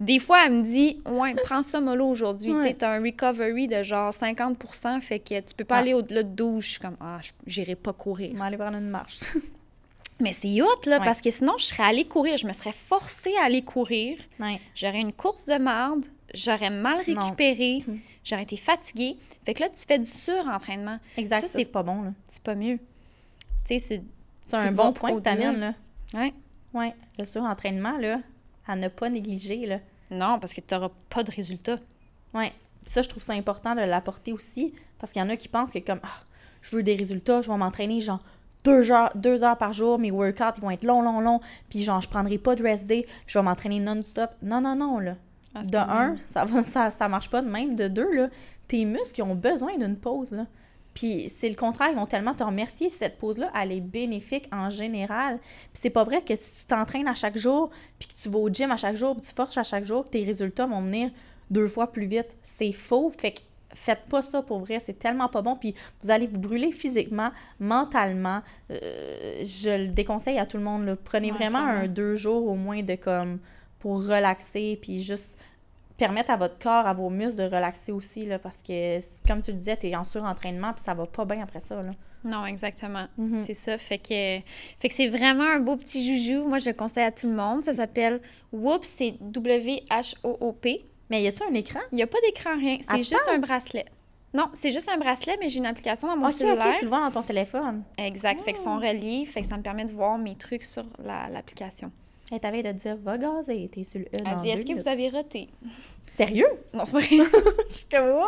A: Des fois, elle me dit Ouais, prends ça mollo aujourd'hui.
B: Ouais.
A: Tu t'as un recovery de genre 50% fait que tu peux pas
B: Ah.
A: aller au-delà de 12. Je suis comme Ah, je- j'irai pas courir.
B: On va aller prendre une marche.
A: Mais c'est hot, là,
B: Ouais.
A: parce que sinon, je serais allée courir. Je me serais forcée à aller courir.
B: ouais.
A: J'aurais une course de marde, j'aurais mal récupéré,
B: Mhm.
A: j'aurais été fatiguée. Fait que là, tu fais du surentraînement.
B: Exact,
A: Ça,
B: ça,
A: c'est-
B: pas bon, là.
A: C'est pas mieux. Tu sais, c'est.
B: C'est un bon point que t'amènes, là.
A: Ouais.
B: Ouais. Le surentraînement, là, à ne pas négliger, là.
A: Non, parce que tu n'auras pas de résultat.
B: Puis ça, je trouve ça important de l'apporter aussi, parce qu'il y en a qui pensent que comme, ah, je veux des résultats, je vais m'entraîner genre deux heures, deux heures par jour, mes workouts ils vont être longs, longs, longs, puis genre, je prendrai pas de rest day, je vais m'entraîner non-stop. Non, non, non, là.
A: Ah,
B: De un, ça, va, ça, ça marche pas de même. De deux, là, tes muscles ils ont besoin d'une pause, là. Puis c'est le contraire, ils vont tellement te remercier. Cette pause-là, elle est bénéfique en général. Puis c'est pas vrai que si tu t'entraînes à chaque jour, puis que tu vas au gym à chaque jour, puis tu forces à chaque jour, que tes résultats vont venir deux fois plus vite. C'est faux. Fait que faites pas ça pour vrai. C'est tellement pas bon. Puis vous allez vous brûler physiquement, mentalement. Euh, je le déconseille à tout le monde. là. Prenez
A: Ouais,
B: vraiment un deux jours au moins de comme pour relaxer, puis juste permettre à votre corps, à vos muscles de relaxer aussi, là, parce que, comme tu le disais, t'es en surentraînement, puis ça va pas bien après ça, là.
A: Non, exactement.
B: Mhm.
A: C'est ça. Fait que, fait que c'est vraiment un beau petit joujou. Moi, je le conseille à tout le monde. Ça s'appelle Whoop, c'est W-H-O-O-P.
B: Mais y a-tu un écran?
A: Il n'y a pas d'écran, rien. C'est juste un bracelet. Non, c'est juste un bracelet, mais j'ai une application dans mon
B: Ok,
A: cellulaire.
B: ok, tu le vois dans ton téléphone.
A: Exact. Fait sont
B: Ah.
A: reliés. Fait que ça me permet de voir mes trucs sur la- l'application.
B: Elle t'avait de dire, va gazer, t'es sur le E
A: Elle dit Est-ce que vous avez roté?
B: Sérieux?
A: Non, c'est pas vrai.
B: Je suis comme, wow!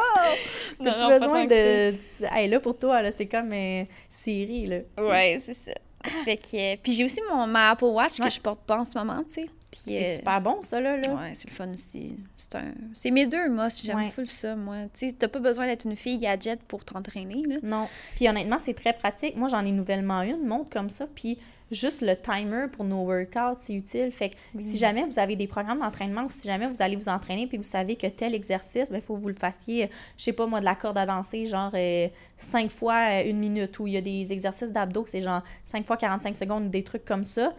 A: Non,
B: T'as
A: non,
B: plus
A: pas
B: besoin de... Hey, là, pour toi, là, c'est comme euh, Siri, là.
A: Ouais, c'est ça. Fait que, euh, puis j'ai aussi mon, ma Apple Watch
B: Ouais.
A: que je porte pas en ce moment, tu sais.
B: C'est
A: euh,
B: super bon, ça, là. là.
A: Ouais, c'est le fun aussi. C'est un... C'est mes deux must. J'aime
B: Ouais.
A: full ça, moi. Tu sais, t'as pas besoin d'être une fille gadget pour t'entraîner, là.
B: Non. Puis honnêtement, c'est très pratique. Moi, j'en ai nouvellement une, montre comme ça. Puis juste le timer pour nos workouts, c'est utile. Fait que
A: Oui.
B: si jamais vous avez des programmes d'entraînement ou si jamais vous allez vous entraîner puis vous savez que tel exercice, il faut que vous le fassiez, je sais pas moi, de la corde à danser, genre euh, 5 fois euh, une minute, ou il y a des exercices d'abdos c'est genre 5 fois 45 secondes ou des trucs comme ça.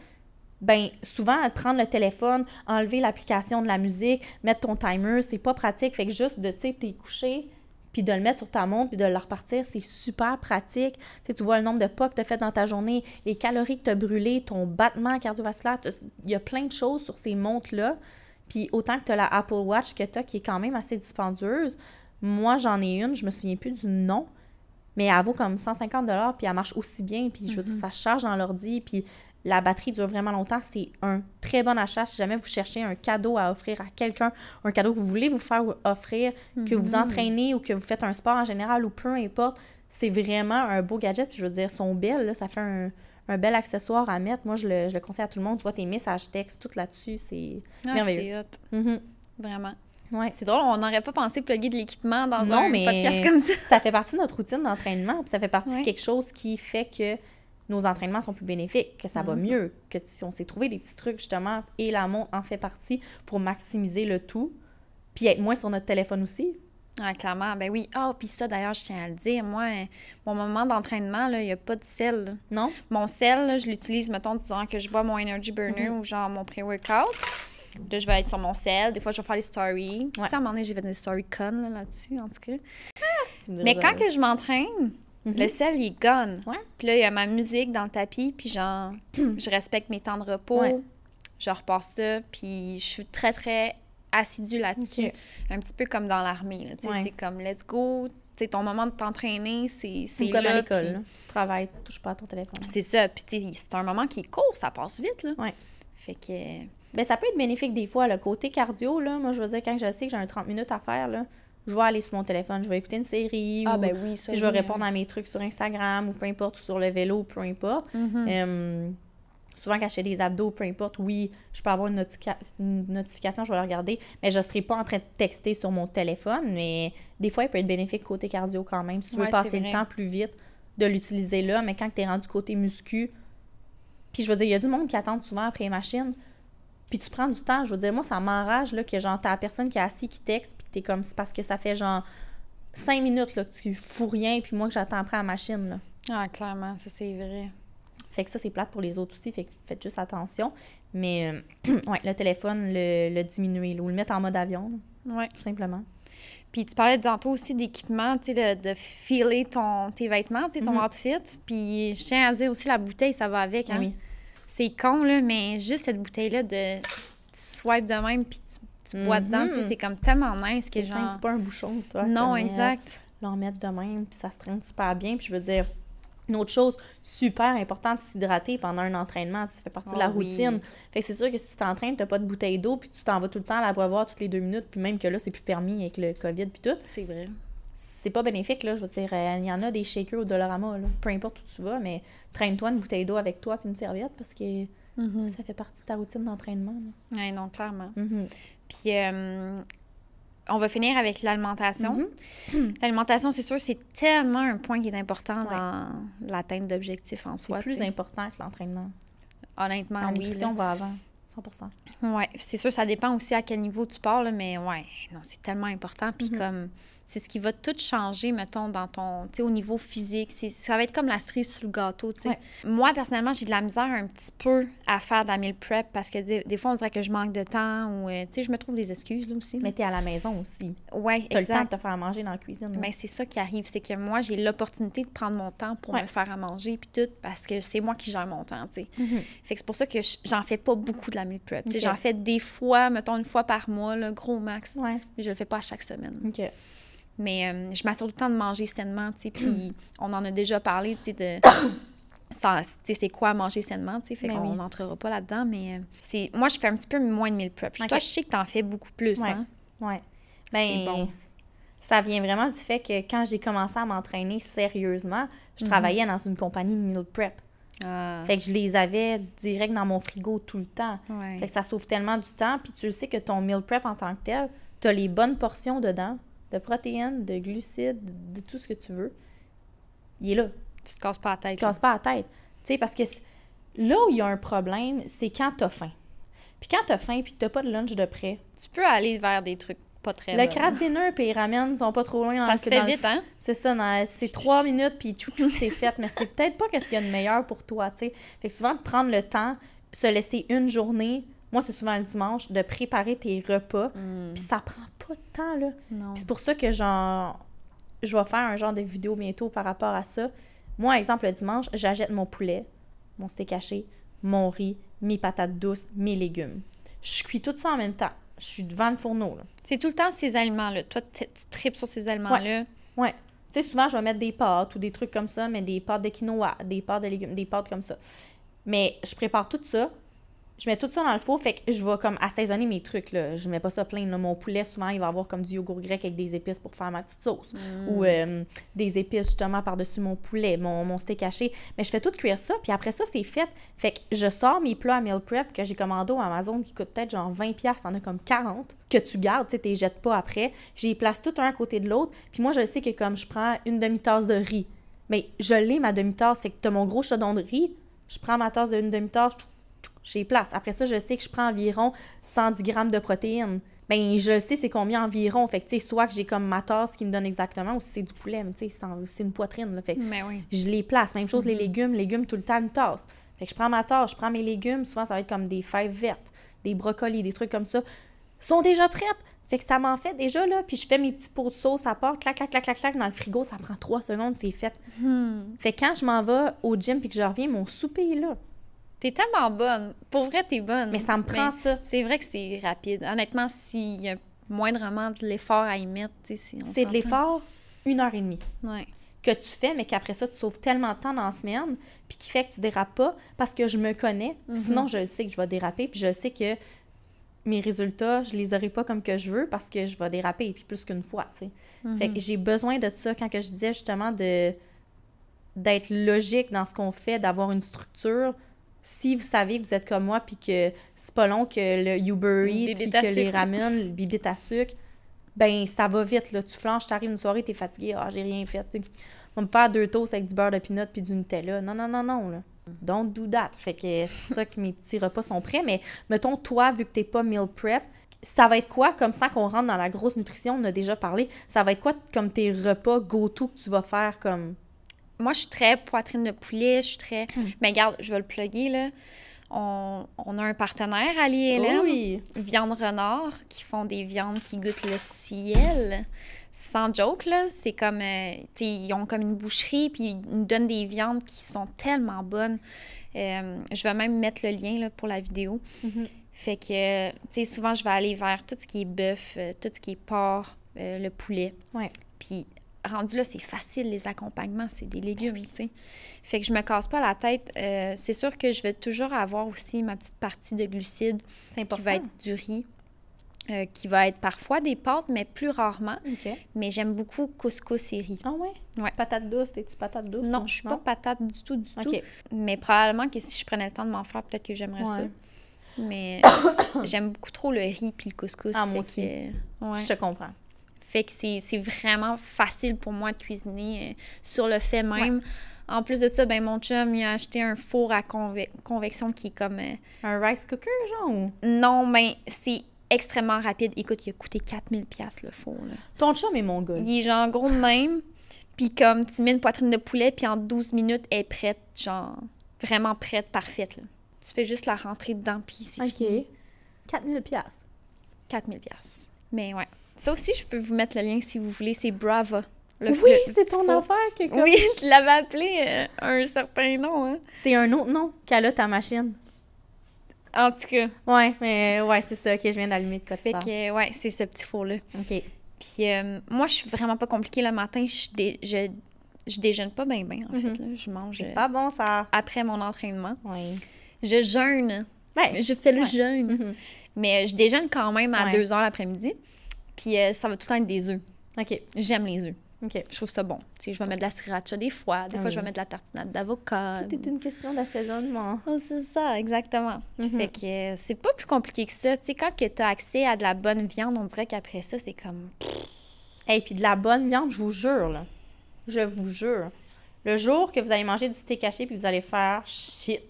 B: Ben, souvent, prendre le téléphone, enlever l'application de la musique, mettre ton timer, c'est pas pratique. Fait que juste de, tu sais, t'es couché, puis de le mettre sur ta montre, puis de le repartir, c'est super pratique. Tu sais, tu vois le nombre de pas que tu as fait dans ta journée, les calories que tu as brûlées, ton battement cardiovasculaire. Il y a plein de choses sur ces montres-là. Puis autant que tu as la Apple Watch que tu as, qui est quand même assez dispendieuse, moi, j'en ai une, je me souviens plus du nom, mais elle vaut comme 150 puis elle marche aussi bien, puis je veux dire, ça se charge dans l'ordi, puis la batterie dure vraiment longtemps. C'est un très bon achat si jamais vous cherchez un cadeau à offrir à quelqu'un, un cadeau que vous voulez vous faire offrir, que vous entraînez ou que vous faites un sport en général ou peu importe. C'est vraiment un beau gadget. Puis je veux dire, sont belles, là, ça fait un, un bel accessoire à mettre. Moi, je le, je le conseille à tout le monde. Tu vois tes messages textes, tout là-dessus, c'est
A: Ah,
B: merveilleux.
A: c'est hot.
B: Mhm.
A: Vraiment.
B: Ouais.
A: C'est drôle, on n'aurait pas pensé plugger de l'équipement dans
B: Non,
A: un
B: mais-
A: podcast comme ça.
B: ça fait partie de notre routine d'entraînement, puis ça fait partie
A: Ouais.
B: de quelque chose qui fait que nos entraînements sont plus bénéfiques, que ça va
A: Mhm.
B: mieux, que si on s'est trouvé des petits trucs justement, et la montre en fait partie pour maximiser le tout, puis être moins sur notre téléphone aussi.
A: Ah, clairement, ben oui. Ah, puis ça, d'ailleurs, je tiens à le dire. Moi, mon moment d'entraînement, il n'y a pas de sel. là.
B: Non?
A: Mon sel, là, je l'utilise, mettons, disant que je bois mon Energy Burner
B: Mhm.
A: ou genre mon pré-workout. Là, je vais être sur mon sel. Des fois, je vais faire les stories. Tu sais, à un moment donné, j'ai fait des stories con là, là-dessus, en tout cas.
B: Me
A: Mais quand que je m'entraîne,
B: Mhm.
A: le sel, il est gone.
B: Ouais.
A: Puis là, il y a ma musique dans le tapis, puis genre, je respecte mes temps de repos.
B: Ouais.
A: Je repars ça, puis je suis très, très assidue là-dessus. Un petit peu comme dans l'armée,
B: Ouais.
A: C'est comme, let's go. Tu sais, ton moment de t'entraîner, c'est
B: comme
A: là,
B: à l'école. Tu travailles, tu touches pas à ton téléphone.
A: C'est ça. Puis, c'est un moment qui est court, ça passe vite, là.
B: Ouais.
A: Fait que.
B: Ben, ça peut être bénéfique des fois. Le côté cardio, là, moi, je veux dire, quand je sais que j'ai un 30 minutes à faire, là, je vais aller sur mon téléphone, je vais écouter une série
A: Ah,
B: ou
A: ben oui, ça.
B: sais, je vais
A: oui,
B: répondre à mes trucs sur Instagram ou peu importe, ou sur le vélo, peu importe.
A: Mhm.
B: Euh, souvent, quand je fais des abdos, peu importe, oui, je peux avoir une, notification, je vais la regarder, mais je ne serai pas en train de texter sur mon téléphone. Mais des fois, il peut être bénéfique côté cardio quand même. Si tu veux
A: Ouais,
B: passer le temps plus vite, de l'utiliser là. Mais quand tu es rendu côté muscu, puis je veux dire, il y a du monde qui attend souvent après les machines. Puis tu prends du temps, je veux dire, moi, ça m'enrage là, que genre, t'as la personne qui est assise, qui texte, puis que t'es comme, c'est parce que ça fait genre cinq minutes là, que tu fous rien, puis moi que j'attends après la machine. Là.
A: Ah, clairement, ça, c'est vrai.
B: Fait que ça, c'est plate pour les autres aussi, fait que faites juste attention. Mais euh, ouais, le téléphone, le, le diminuer, là, ou le mettre en mode avion, là,
A: Ouais.
B: tout simplement.
A: Puis tu parlais tantôt aussi d'équipement, tu sais, de, de filer ton, tes vêtements, tu sais, ton
B: Mhm.
A: outfit. Puis je tiens à dire aussi, la bouteille, ça va avec. Hein?
B: oui.
A: C'est con, là, mais juste cette bouteille-là, de, tu swipes de même, puis tu, tu bois dedans, tu sais,
B: Mhm.
A: c'est comme tellement nice que genre...
B: c'est pas un bouchon, toi.
A: Non,
B: euh,
A: exact.
B: l'en mettre de même, puis ça se traîne super bien. Puis je veux dire, une autre chose super importante, s'hydrater pendant un entraînement. Ça fait partie de la
A: Ah oui.
B: routine. Fait que c'est sûr que si tu t'entraînes, t'as pas de bouteille d'eau, puis tu t'en vas tout le temps à l'abreuvoir toutes les deux minutes, puis même que là, c'est plus permis avec le COVID puis tout.
A: C'est vrai.
B: C'est pas bénéfique, là. Je veux dire, euh, il y en a des shakers au Dollarama, là. Peu importe où tu vas, mais traîne-toi une bouteille d'eau avec toi puis une serviette parce que
A: Mhm.
B: ça fait partie de ta routine d'entraînement.
A: Ouais, non, clairement.
B: Mhm.
A: Puis euh, on va finir avec l'alimentation.
B: Mhm.
A: L'alimentation, c'est sûr, c'est tellement un point qui est important
B: Ouais.
A: dans l'atteinte d'objectifs en
B: C'est
A: soi.
B: plus
A: tu sais.
B: important que l'entraînement.
A: Honnêtement,
B: La
A: oui.
B: nutrition va avant, 100%.
A: Oui, c'est sûr, ça dépend aussi à quel niveau tu pars, là, mais ouais, non, c'est tellement important. Puis comme, c'est ce qui va tout changer, mettons, dans ton, au niveau physique. Ça va être comme la cerise sur le gâteau.
B: Ouais.
A: Moi, personnellement, j'ai de la misère un petit peu à faire de la meal prep parce que des, des fois, on dirait que je manque de temps ou, euh, tu sais, je me trouve des excuses, là, aussi.
B: Mais t'es à la maison aussi.
A: ouais,
B: T'as le temps de
A: exact.
B: te faire manger dans la cuisine. là.
A: Mais c'est ça qui arrive, c'est que moi, j'ai l'opportunité de prendre mon temps pour
B: Ouais.
A: me faire à manger puis tout parce que c'est moi qui gère mon temps, tu sais. Fait que c'est pour ça que je- j'en fais pas beaucoup de la meal prep. Tu sais,
B: Ok.
A: J'en fais des fois, mettons une fois par mois, le gros max.
B: Ouais.
A: Mais je le fais pas à chaque semaine.
B: OK.
A: Mais euh, je m'assure tout le temps de manger sainement, tu sais. Puis on en a déjà parlé, tu sais, de. ça, tu sais, c'est quoi manger sainement, tu sais. Fait
B: Ben
A: qu'on
B: oui.
A: n'entrera pas là-dedans, mais euh, c'est. Moi, je fais un petit peu moins de meal prep. Puis
B: Ok.
A: Toi, je sais que t'en fais beaucoup plus,
B: Ouais.
A: hein.
B: Ouais. Ben,
A: bon.
B: ça vient vraiment du fait que quand j'ai commencé à m'entraîner sérieusement, je
A: Mhm.
B: travaillais dans une compagnie de meal prep.
A: Ah,
B: Fait que je les avais direct dans mon frigo tout le temps.
A: ouais.
B: Fait que ça sauve tellement du temps. Puis tu le sais que ton meal prep en tant que tel, tu as les bonnes portions dedans, de protéines, de glucides, de tout ce que tu veux. Il est là.
A: Tu te casses pas la
B: Tu
A: tête.
B: te casses pas la tête. Tu sais, parce que là où il y a un problème, c'est quand t'as faim. Puis quand t'as faim puis que t'as pas de lunch de près,
A: Tu peux aller vers des trucs pas très
B: le crab dinner puis les ramen sont pas trop loin dans
A: Ça se
B: dans
A: fait
B: le-
A: vite, hein?
B: C'est ça, c'est trois minutes, puis tchou, c'est fait. Mais c'est peut-être pas qu'est-ce qu'il y a de meilleur pour toi, tu sais. Fait que souvent, de prendre le temps, se laisser une journée, moi, c'est souvent le dimanche, de préparer tes repas.
A: Hmm,
B: Puis ça prend pas de temps, là. c'est pour ça que, genre, je vais faire un genre de vidéo bientôt par rapport à ça. Moi, exemple, le dimanche, j'achète mon poulet, mon steak haché, mon riz, mes patates douces, mes légumes. Je cuis tout ça en même temps. Je suis devant le fourneau, là.
A: C'est tout le temps ces aliments-là. Toi, tu tripes sur ces aliments-là.
B: Ouais. Tu sais, souvent, je vais mettre des pâtes ou des trucs comme ça, mais des pâtes de quinoa, des pâtes de légumes, des pâtes comme ça. Mais je prépare tout ça. Je mets tout ça dans le four, fait que je vais comme assaisonner mes trucs, là. Je mets pas ça plein, là. Mon poulet, souvent, il va avoir comme du yogourt grec avec des épices pour faire ma petite sauce. Ou euh, des épices, justement, par-dessus mon poulet, mon, mon steak haché. Mais je fais tout cuire ça, puis après ça, c'est fait. Fait que je sors mes plats à meal prep que j'ai commandé au Amazon qui coûtent peut-être genre 20$, t'en as comme 40, que tu gardes, tu sais, t'es jettes pas après. J'y place tout un à côté de l'autre, puis moi, je sais que comme je prends une demi-tasse de riz, mais je l'ai ma demi-tasse, fait que t'as mon gros chaudon de riz, je prends ma tasse de une demi-tasse, j'y place. Après ça, je sais que je prends environ 110 grammes de protéines. ben je sais c'est combien environ. Fait que, tu sais, soit que j'ai comme ma tasse qui me donne exactement, ou si c'est du poulet, mais tu sais, c'est une poitrine, là. Fait que
A: Mais oui.
B: je les place. Même chose, les
A: Mhm.
B: légumes, légumes tout le temps, une tasse. Fait que je prends ma tasse, je prends mes légumes, souvent ça va être comme des fèves vertes, des brocolis, des trucs comme ça. sont déjà prêtes. Fait que ça m'en fait déjà, là. Puis je fais mes petits pots de sauce à part, clac, clac, clac, clac, clac, dans le frigo, ça prend trois secondes, c'est fait.
A: Hmm.
B: Fait que quand je m'en vais au gym puis que je reviens, mon souper est là.
A: T'es tellement bonne. Pour vrai, t'es bonne.
B: Mais ça me prend ça.
A: C'est vrai que c'est rapide. Honnêtement, s'il y a moindrement de l'effort à y mettre, si
B: C'est de l'effort, une heure et demie.
A: Ouais.
B: que tu fais, mais qu'après ça, tu sauves tellement de temps dans la semaine, puis qui fait que tu dérapes pas, parce que je me connais.
A: Mhm.
B: Sinon, je le sais que je vais déraper, puis je sais que mes résultats, je les aurai pas comme que je veux, parce que je vais déraper, puis plus qu'une fois, tu sais. Fait que j'ai besoin de ça quand que je disais justement de d'être logique dans ce qu'on fait, d'avoir une structure. Si vous savez que vous êtes comme moi, puis que c'est pas long que le Uber Eats, puis que les ramen, le bibite à sucre, ben ça va vite, là. Tu flanches, t'arrives une soirée, t'es fatigué, ah, j'ai rien fait, tu. On me faire deux toasts avec du beurre de pinot puis du Nutella. Non, non, non, non, là. Don't do that. Fait que c'est pour ça que mes petits repas sont prêts. Mais mettons, toi, vu que t'es pas meal prep, ça va être quoi, comme ça qu'on rentre dans la grosse nutrition, on a déjà parlé, ça va être quoi comme tes repas go-to que tu vas faire comme...
A: Moi, je suis très poitrine de poulet. Je suis très.
B: Hmm.
A: Mais regarde, je vais le plugger, là. On, on a un partenaire, Ali et Hélène,
B: Oui!
A: Viande Renard, qui font des viandes qui goûtent le ciel. Sans joke, là. C'est comme. euh, tu ils ont comme une boucherie, puis ils nous donnent des viandes qui sont tellement bonnes. Euh, je vais même mettre le lien, là, pour la vidéo.
B: Mhm.
A: Fait que, tu sais, souvent, je vais aller vers tout ce qui est bœuf, euh, tout ce qui est porc, euh, le poulet.
B: Ouais.
A: Puis, rendu là, c'est facile, les accompagnements, c'est des légumes, tu sais. Fait que je me casse pas la tête. Euh, c'est sûr que je vais toujours avoir aussi ma petite partie de glucides qui va être du riz, euh, qui va être parfois des pâtes, mais plus rarement. Mais j'aime beaucoup couscous et riz.
B: Ah ouais?
A: Ouais.
B: Patate douce, t'es-tu patate douce?
A: Non, je suis pas patate du tout, du tout. Mais probablement que si je prenais le temps de m'en faire, peut-être que j'aimerais ça. Mais j'aime beaucoup trop le riz puis le couscous.
B: Ah, moi aussi.
A: que, ouais.
B: Je te comprends.
A: Fait que c'est vraiment facile pour moi de cuisiner euh, sur le fait même. En plus de ça, ben mon chum, il a acheté un four à conve- convection qui est comme... euh,
B: Un rice cooker, genre? ou-
A: Non, ben c'est extrêmement rapide. Écoute, il a coûté 4000 pièces le four, là.
B: Ton chum est mon gars.
A: Il est genre gros de même. Puis comme tu mets une poitrine de poulet, puis en 12 minutes, elle est prête, genre vraiment prête, parfaite. Là. Tu fais juste la rentrer dedans, puis c'est fini.
B: OK. 4000 piastres.
A: 4000 pièces. Mais ouais. Ça aussi, je peux vous mettre le lien si vous voulez. C'est Brava. Le-
B: Oui, c'est ton affaire que comme-
A: Oui, tu l'avais appelé euh, un certain nom, hein.
B: C'est un autre nom qu'elle a, ta machine.
A: En tout cas.
B: Ouais, mais ouais, c'est ça. OK, je viens d'allumer de quoi
A: Fait que, ouais, c'est ce petit four-là.
B: OK.
A: Puis euh, moi, je suis vraiment pas compliquée le matin. Je, dé- je, je déjeune pas bien, bien, en
B: Mhm.
A: fait. Là. Je mange
B: C'est
A: euh,
B: pas bon, ça.
A: après mon entraînement.
B: Oui.
A: Je jeûne.
B: Ouais.
A: Je fais le
B: Ouais.
A: jeûne.
B: Mhm.
A: Mais je déjeune quand même à
B: Ouais.
A: 2 heures l'après-midi. Puis euh, ça va tout le temps être des œufs.
B: OK.
A: J'aime les œufs.
B: OK.
A: Je trouve ça bon. Tu sais, je vais mettre de la sriracha des fois. Des
B: Ah
A: fois, je vais mettre de la tartinade d'avocat.
B: Tout est une question d'assaisonnement.
A: Oh, c'est ça, exactement.
B: Mhm.
A: Fait que euh, c'est pas plus compliqué que ça. Tu sais, quand tu as accès à de la bonne viande, on dirait qu'après ça, c'est comme...
B: Et puis de la bonne viande, je vous jure, là. Je vous jure. Le jour que vous allez manger du steak haché puis vous allez faire shit.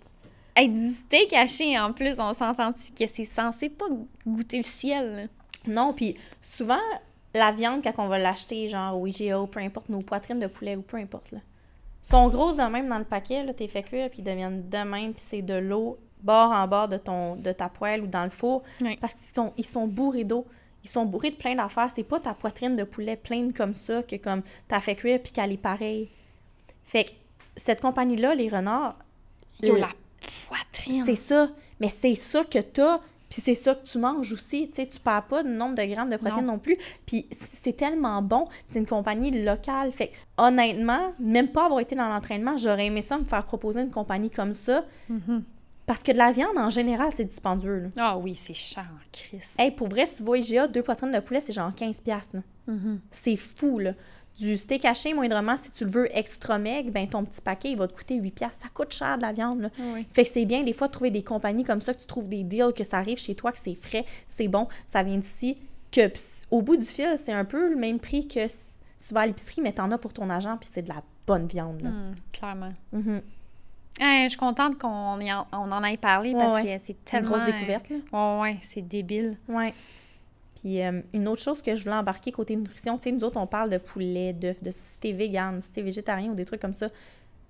A: Hey, du steak haché, en plus, on s'entend-tu que c'est censé pas goûter le ciel, là?
B: Non, puis souvent, la viande, quand on va l'acheter, genre au IGA, peu importe, nos poitrines de poulet ou peu importe, là, sont grosses de même dans le paquet, là, t'es fait cuire, puis ils deviennent de même, puis c'est de l'eau bord en bord de, ton, de ta poêle ou dans le four,
A: Oui.
B: parce qu'ils sont, ils sont bourrés d'eau. Ils sont bourrés de plein d'affaires. C'est pas ta poitrine de poulet pleine comme ça que comme t'as fait cuire puis qu'elle est pareille. Fait que cette compagnie-là, les renards,
A: Yo,
B: le-
A: la poitrine!
B: c'est ça. Mais c'est ça que t'as, puis c'est ça que tu manges aussi. Tu sais, tu perds pas de nombre de grammes de protéines non, plus. Puis c'est tellement bon. C'est une compagnie locale. Fait que, honnêtement, même pas avoir été dans l'entraînement, j'aurais aimé ça me faire proposer une compagnie comme ça.
A: Mhm.
B: Parce que de la viande, en général, c'est dispendieux. Là.
A: Ah oui, c'est cher en crise.
B: Hey, pour vrai, si tu au IGA, deux poitrines de poulet, c'est genre 15$. piastres, là.
A: Mhm.
B: C'est fou, là. Du steak haché, moindrement, si tu le veux extra meg, ben ton petit paquet, il va te coûter 8$. piastres. Ça coûte cher de la viande, là.
A: Oui.
B: Fait que c'est bien des fois de trouver des compagnies comme ça, que tu trouves des deals, que ça arrive chez toi, que c'est frais, c'est bon, ça vient d'ici. Que au bout du fil, c'est un peu le même prix que s- tu vas à l'épicerie, mais t'en as pour ton argent, puis c'est de la bonne viande. Là.
A: Hmm, clairement.
B: Mhm.
A: Hey, je suis contente qu'on en, on en ait parlé
B: Ouais,
A: parce
B: ouais.
A: que c'est
B: C'est une
A: tellement...
B: grosse découverte. Là.
A: Ouais, ouais, c'est débile.
B: Ouais. Puis euh, une autre chose que je voulais embarquer côté nutrition, tu sais, nous autres, on parle de poulet, d'œufs, de si t'es vegan, si t'es végétarien ou des trucs comme ça.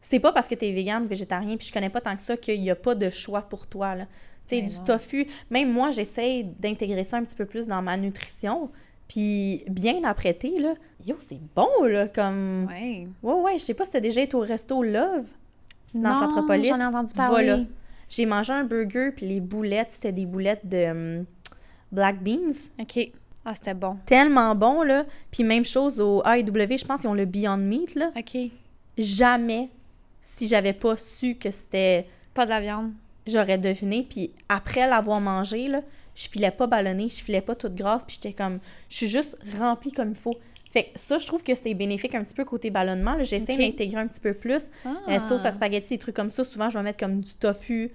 B: C'est pas parce que t'es vegan ou végétarien, puis je connais pas tant que ça qu'il y a pas de choix pour toi, là. Tu sais,
A: Mais
B: du
A: non.
B: tofu, même moi, j'essaie d'intégrer ça un petit peu plus dans ma nutrition. Puis bien apprêté, là, yo, c'est bon, là, comme...
A: Ouais.
B: Ouais, ouais, je sais pas si t'as déjà été au resto Love. Dans
A: non, j'en ai entendu parler.
B: voilà. J'ai mangé un burger, puis les boulettes, c'était des boulettes de hum, black beans.
A: OK. Ah, c'était bon.
B: Tellement bon, là. Puis même chose au AEW, je pense qu'ils ont le Beyond Meat, là.
A: OK.
B: Jamais, si j'avais pas su que c'était...
A: Pas de la viande.
B: J'aurais deviné. Puis après l'avoir mangé, là, je filais pas ballonné, je filais pas toute grasse, puis j'étais comme... Je suis juste remplie comme il faut. Fait que ça, je trouve que c'est bénéfique un petit peu côté ballonnement. là. J'essaie d'intégrer un petit peu plus.
A: Ah.
B: Euh, sauce à spaghetti, des trucs comme ça. Souvent, je vais mettre comme du tofu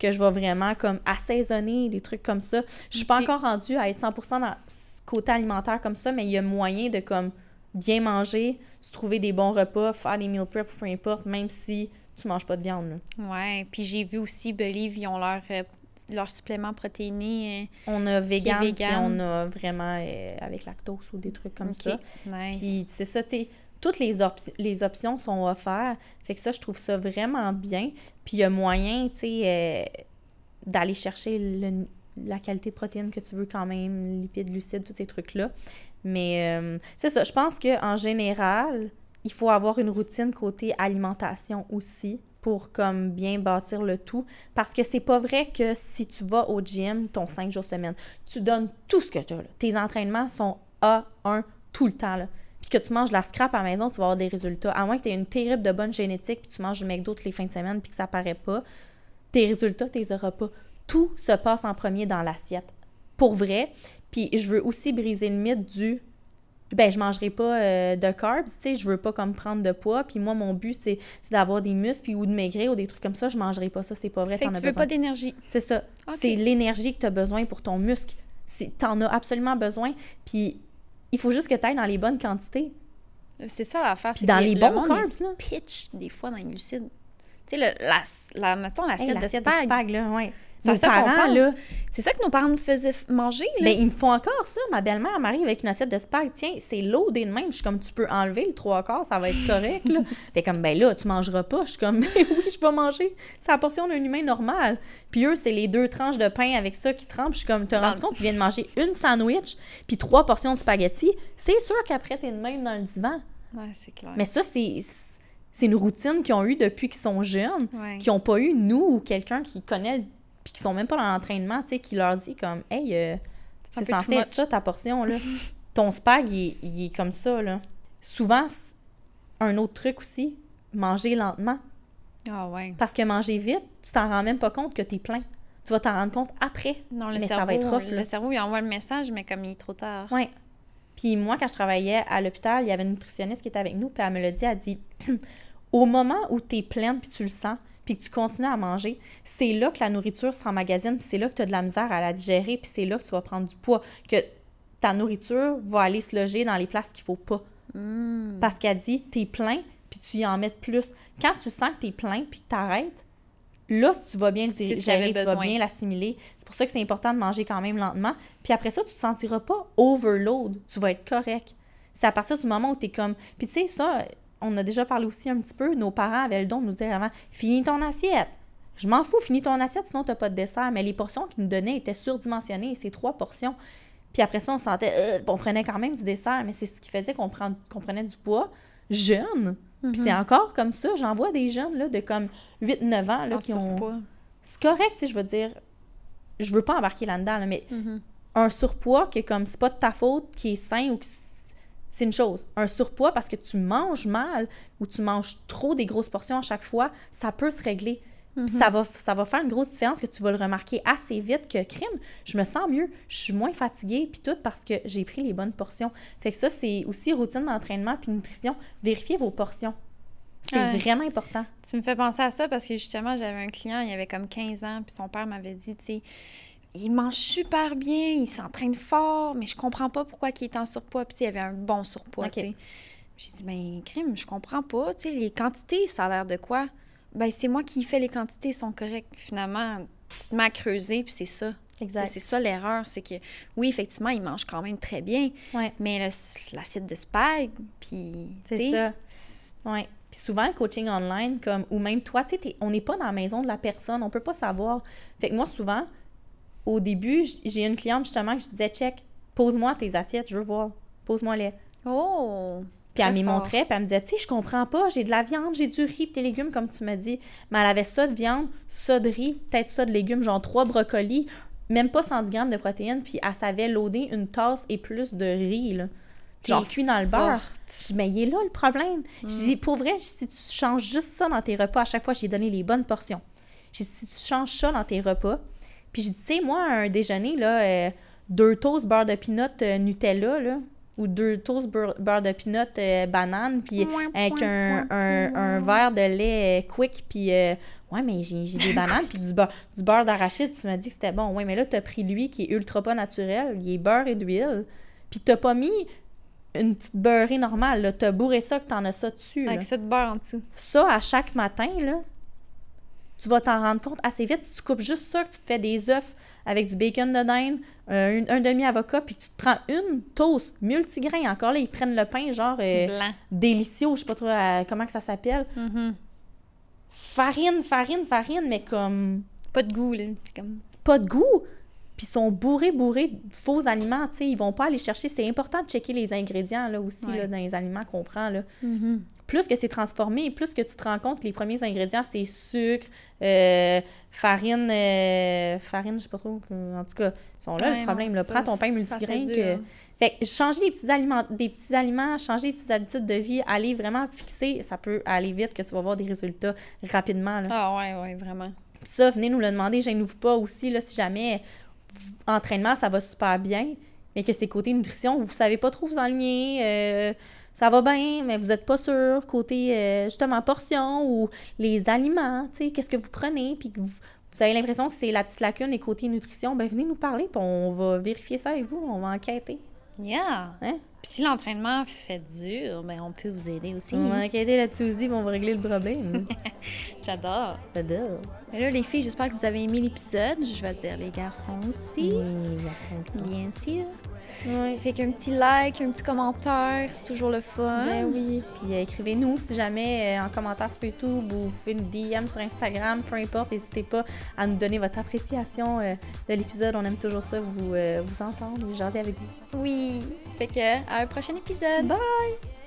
B: que je vais vraiment comme assaisonner, des trucs comme ça. Je suis pas encore rendue à être 100% dans ce côté alimentaire comme ça, mais il y a moyen de comme bien manger, se trouver des bons repas, faire des meal prep, peu importe, même si tu manges pas de viande. là.
A: Ouais. Puis j'ai vu aussi, Believe, ils ont leur, euh, leur supplément protéiné.
B: On a vegan, puis on a vraiment euh, avec lactose ou des trucs comme ça.
A: Nice.
B: Puis c'est ça, tu toutes les, op- les options sont offertes. Fait que ça, je trouve ça vraiment bien. Puis il y a moyen, tu sais, euh, d'aller chercher la qualité de protéines que tu veux quand même, lipides, glucides, tous ces trucs-là. Mais euh, c'est ça, je pense qu'en général, il faut avoir une routine côté alimentation aussi pour bien bâtir le tout. Parce que c'est pas vrai que si tu vas au gym ton 5 jours semaine, tu donnes tout ce que tu as. Tes entraînements sont A1 tout le temps. Puis que tu manges de la scrap à la maison, tu vas avoir des résultats. À moins que tu aies une terrible de bonne génétique, puis tu manges du McDo toutes les fins de semaine, puis que ça paraît pas, tes résultats, tu les auras pas. Tout se passe en premier dans l'assiette. Pour vrai. Puis je veux aussi briser le mythe du ben je mangerai pas euh, de carbs, tu sais, je veux pas comme prendre de poids, puis moi mon but c'est d'avoir des muscles puis ou de maigrir ou des trucs comme ça, je mangerai pas ça, c'est pas vrai,
A: fait
B: as
A: tu veux
B: besoin.
A: pas d'énergie.
B: C'est ça. C'est l'énergie que tu as besoin pour ton muscle. C'est- T'en as absolument besoin, puis il faut juste que tu ailles dans les bonnes quantités.
A: C'est ça l'affaire.
B: Puis dans les
A: le
B: bons carbs, là.
A: pitch des fois dans les glucides. Tu sais, la, la, mettons
B: Hey,
A: l'assiette de
B: l'assiette de
A: spag.
B: spag, là, ouais. Nos
A: ça
B: parents, là,
A: C'est ça que nos parents nous faisaient manger, là.
B: ben, ils me font encore ça. Ma belle-mère elle m'arrive avec une assiette de spag. Tiens, c'est loadé de même. Je suis comme, tu peux enlever le trois quarts, ça va être correct. Là. fait comme, ben là, tu mangeras pas. Je suis comme, ben oui, je vais manger. C'est la portion d'un humain normal. Puis eux, c'est les deux tranches de pain avec ça qui trempent. Je suis comme, t'as rendu compte, tu viens de manger une sandwich, puis trois portions de spaghetti. C'est sûr qu'après, t'es de même dans le divan.
A: Ouais, c'est clair.
B: Mais ça, c'est c'est une routine qu'ils ont eue depuis qu'ils sont jeunes,
A: Ouais.
B: qui n'ont pas eu, nous, ou quelqu'un qui connaît, le- puis qui sont même pas dans l'entraînement, tu sais, qui leur dit comme, hey, euh,
A: C'est peu
B: censé être ça, ta portion, là. Ton spag, il, est- il est comme ça, là. Souvent, un autre truc aussi, manger lentement.
A: Ah ouais.
B: Parce que manger vite, tu t'en rends même pas compte que t'es plein. Tu vas t'en rendre compte après.
A: Non, le
B: Mais ça
A: cerveau,
B: va être rough,
A: le
B: là.
A: cerveau, il envoie le message, mais comme il est trop tard.
B: Ouais. Puis moi, quand je travaillais à l'hôpital, il y avait une nutritionniste qui était avec nous, puis elle me l'a dit, elle dit au moment où tu es pleine, puis tu le sens, puis que tu continues à manger, c'est là que la nourriture s'emmagasine, puis c'est là que tu as de la misère à la digérer, puis c'est là que tu vas prendre du poids, que ta nourriture va aller se loger dans les places qu'il faut pas.
A: Hmm.
B: Parce qu'elle dit, t'es plein, puis tu y en mets plus. Quand tu sens que t'es plein, puis que t'arrêtes, là, tu vas bien digérer, tu vas bien l'assimiler. C'est pour ça que c'est important de manger quand même lentement. Puis après ça, tu te sentiras pas overload. Tu vas être correct. C'est à partir du moment où t'es comme... Puis tu sais, ça, on a déjà parlé aussi un petit peu, nos parents avaient le don de nous dire avant, finis ton assiette. Je m'en fous, finis ton assiette, sinon t'as pas de dessert. Mais les portions qu'ils nous donnaient étaient surdimensionnées, c'est trois portions. Puis après ça, on sentait, euh, on prenait quand même du dessert, mais c'est ce qui faisait qu'on prend- qu'on prenait du poids jeune. Puis c'est encore comme ça. J'en vois des jeunes là, de comme 8-9 ans là,
A: En
B: qui ont. C'est correct, je veux dire. Je veux pas embarquer là-dedans, là, mais
A: Mhm.
B: un surpoids que comme c'est pas de ta faute, qui est sain ou que c'est- une chose. Un surpoids parce que tu manges mal ou tu manges trop des grosses portions à chaque fois, ça peut se régler. Puis ça, va, ça va faire une grosse différence que tu vas le remarquer assez vite que crime, je me sens mieux, je suis moins fatiguée, puis tout parce que j'ai pris les bonnes portions. Fait que ça, c'est aussi routine d'entraînement puis nutrition. Vérifiez vos portions. C'est
A: Ouais.
B: vraiment important.
A: Tu me fais penser à ça parce que justement, j'avais un client, il avait comme 15 ans, puis son père m'avait dit, tu sais, il mange super bien, il s'entraîne fort, mais je comprends pas pourquoi il est en surpoids. Puis il avait un bon surpoids, tu sais. J'ai dit, ben, crime, je comprends pas, tu sais, les quantités, ça a l'air de quoi? Ben, c'est moi qui fais les quantités, sont correctes. Finalement, tu te mets à creuser, puis c'est ça.
B: Exact.
A: C'est ça l'erreur, c'est que oui, effectivement, ils mangent quand même très bien,
B: Ouais.
A: mais l'assiette de spag, puis.
B: C'est
A: tu sais,
B: ça. Oui. Puis souvent, le coaching online, comme, ou même toi, tu sais, on n'est pas dans la maison de la personne, on peut pas savoir. Fait que moi, souvent, au début, j'ai une cliente justement que je disais, check, pose-moi tes assiettes, je veux voir. Pose-moi-les.
A: Oh!
B: Puis elle m'y montrait, puis elle me disait, tu sais, je comprends pas, j'ai de la viande, j'ai du riz, puis des légumes, comme tu m'as dit. Mais elle avait ça de viande, ça de riz, peut-être ça de légumes, genre trois brocolis, même pas 110 grammes de protéines, puis elle savait loader une tasse et plus de riz, là. Genre cuit dans le beurre. Je dis, mais il est là le problème. Je dis, pour vrai, si tu changes juste ça dans tes repas, à chaque fois, j'ai donné les bonnes portions. J'ai dit, si tu changes ça dans tes repas, puis je dis, tu sais, moi, un déjeuner, là, euh, deux toasts beurre de pinot euh, Nutella, là, ou deux toasts beurre, beurre de pinot euh, banane, puis avec un, un, un verre de lait quick, puis ouais, mais j'ai des bananes, puis du beurre, du beurre d'arachide, tu m'as dit que c'était bon. Ouais, mais là, t'as pris lui qui est ultra pas naturel, il est beurre et d'huile, puis t'as pas mis une petite beurrée normale, là. T'as bourré ça que t'en as ça dessus, là.
A: Avec ça de beurre en dessous.
B: Ça, à chaque matin, là, tu vas t'en rendre compte assez vite. Si tu coupes juste ça, que tu te fais des œufs avec du bacon de dinde, euh, un, un demi-avocat, puis tu te prends une toast multigrain. Encore là, ils prennent le pain, genre euh,
A: Blanc.
B: délicieux, je sais pas trop euh, comment que ça s'appelle.
A: Mhm.
B: Farine, farine, farine, mais comme
A: Pas de goût, là. Comme...
B: pas de goût. Puis ils sont bourrés, bourrés de faux aliments, tu sais. Ils vont pas aller chercher. C'est important de checker les ingrédients, là, aussi,
A: Ouais.
B: là, dans les aliments qu'on prend, là.
A: Mhm.
B: Plus que c'est transformé, plus que tu te rends compte que les premiers ingrédients, c'est sucre, euh, farine, euh, farine, je sais pas trop, en tout cas, ils sont là
A: Ouais,
B: le problème. Là. Prends ton pain multigrain.
A: fait
B: Que...
A: dur.
B: Fait que changer des petits, aliments, des petits aliments, changer des petites habitudes de vie, aller vraiment fixer, ça peut aller vite que tu vas voir des résultats rapidement. Là.
A: Ah ouais, ouais, vraiment.
B: Puis ça, venez nous le demander, gênez-vous pas aussi, là, si jamais entraînement, ça va super bien, mais que c'est côté nutrition, vous savez pas trop vous enligner, euh, ça va bien, mais vous n'êtes pas sûr, côté euh, justement portion ou les aliments, tu sais, qu'est-ce que vous prenez, puis que vous, vous avez l'impression que c'est la petite lacune et côté nutrition, ben venez nous parler, puis on va vérifier ça avec vous, on va enquêter.
A: Yeah!
B: Hein?
A: Puis si l'entraînement fait dur, ben on peut vous aider aussi.
B: On va enquêter là-dessus aussi, on va régler le problème.
A: J'adore.
B: J'adore.
A: Mais là, les filles, j'espère que vous avez aimé l'épisode. Je vais dire les garçons aussi.
B: Oui,
A: Bien sûr. Fait qu'un petit like, un petit commentaire, c'est toujours le fun.
B: Ben oui. Puis euh, écrivez-nous si jamais euh, en commentaire sur YouTube ou vous pouvez nous DM sur Instagram, peu importe, n'hésitez pas à nous donner votre appréciation euh, de l'épisode. On aime toujours ça, vous, vous entendre et jaser avec vous.
A: Oui. Fait que à un prochain épisode.
B: Bye!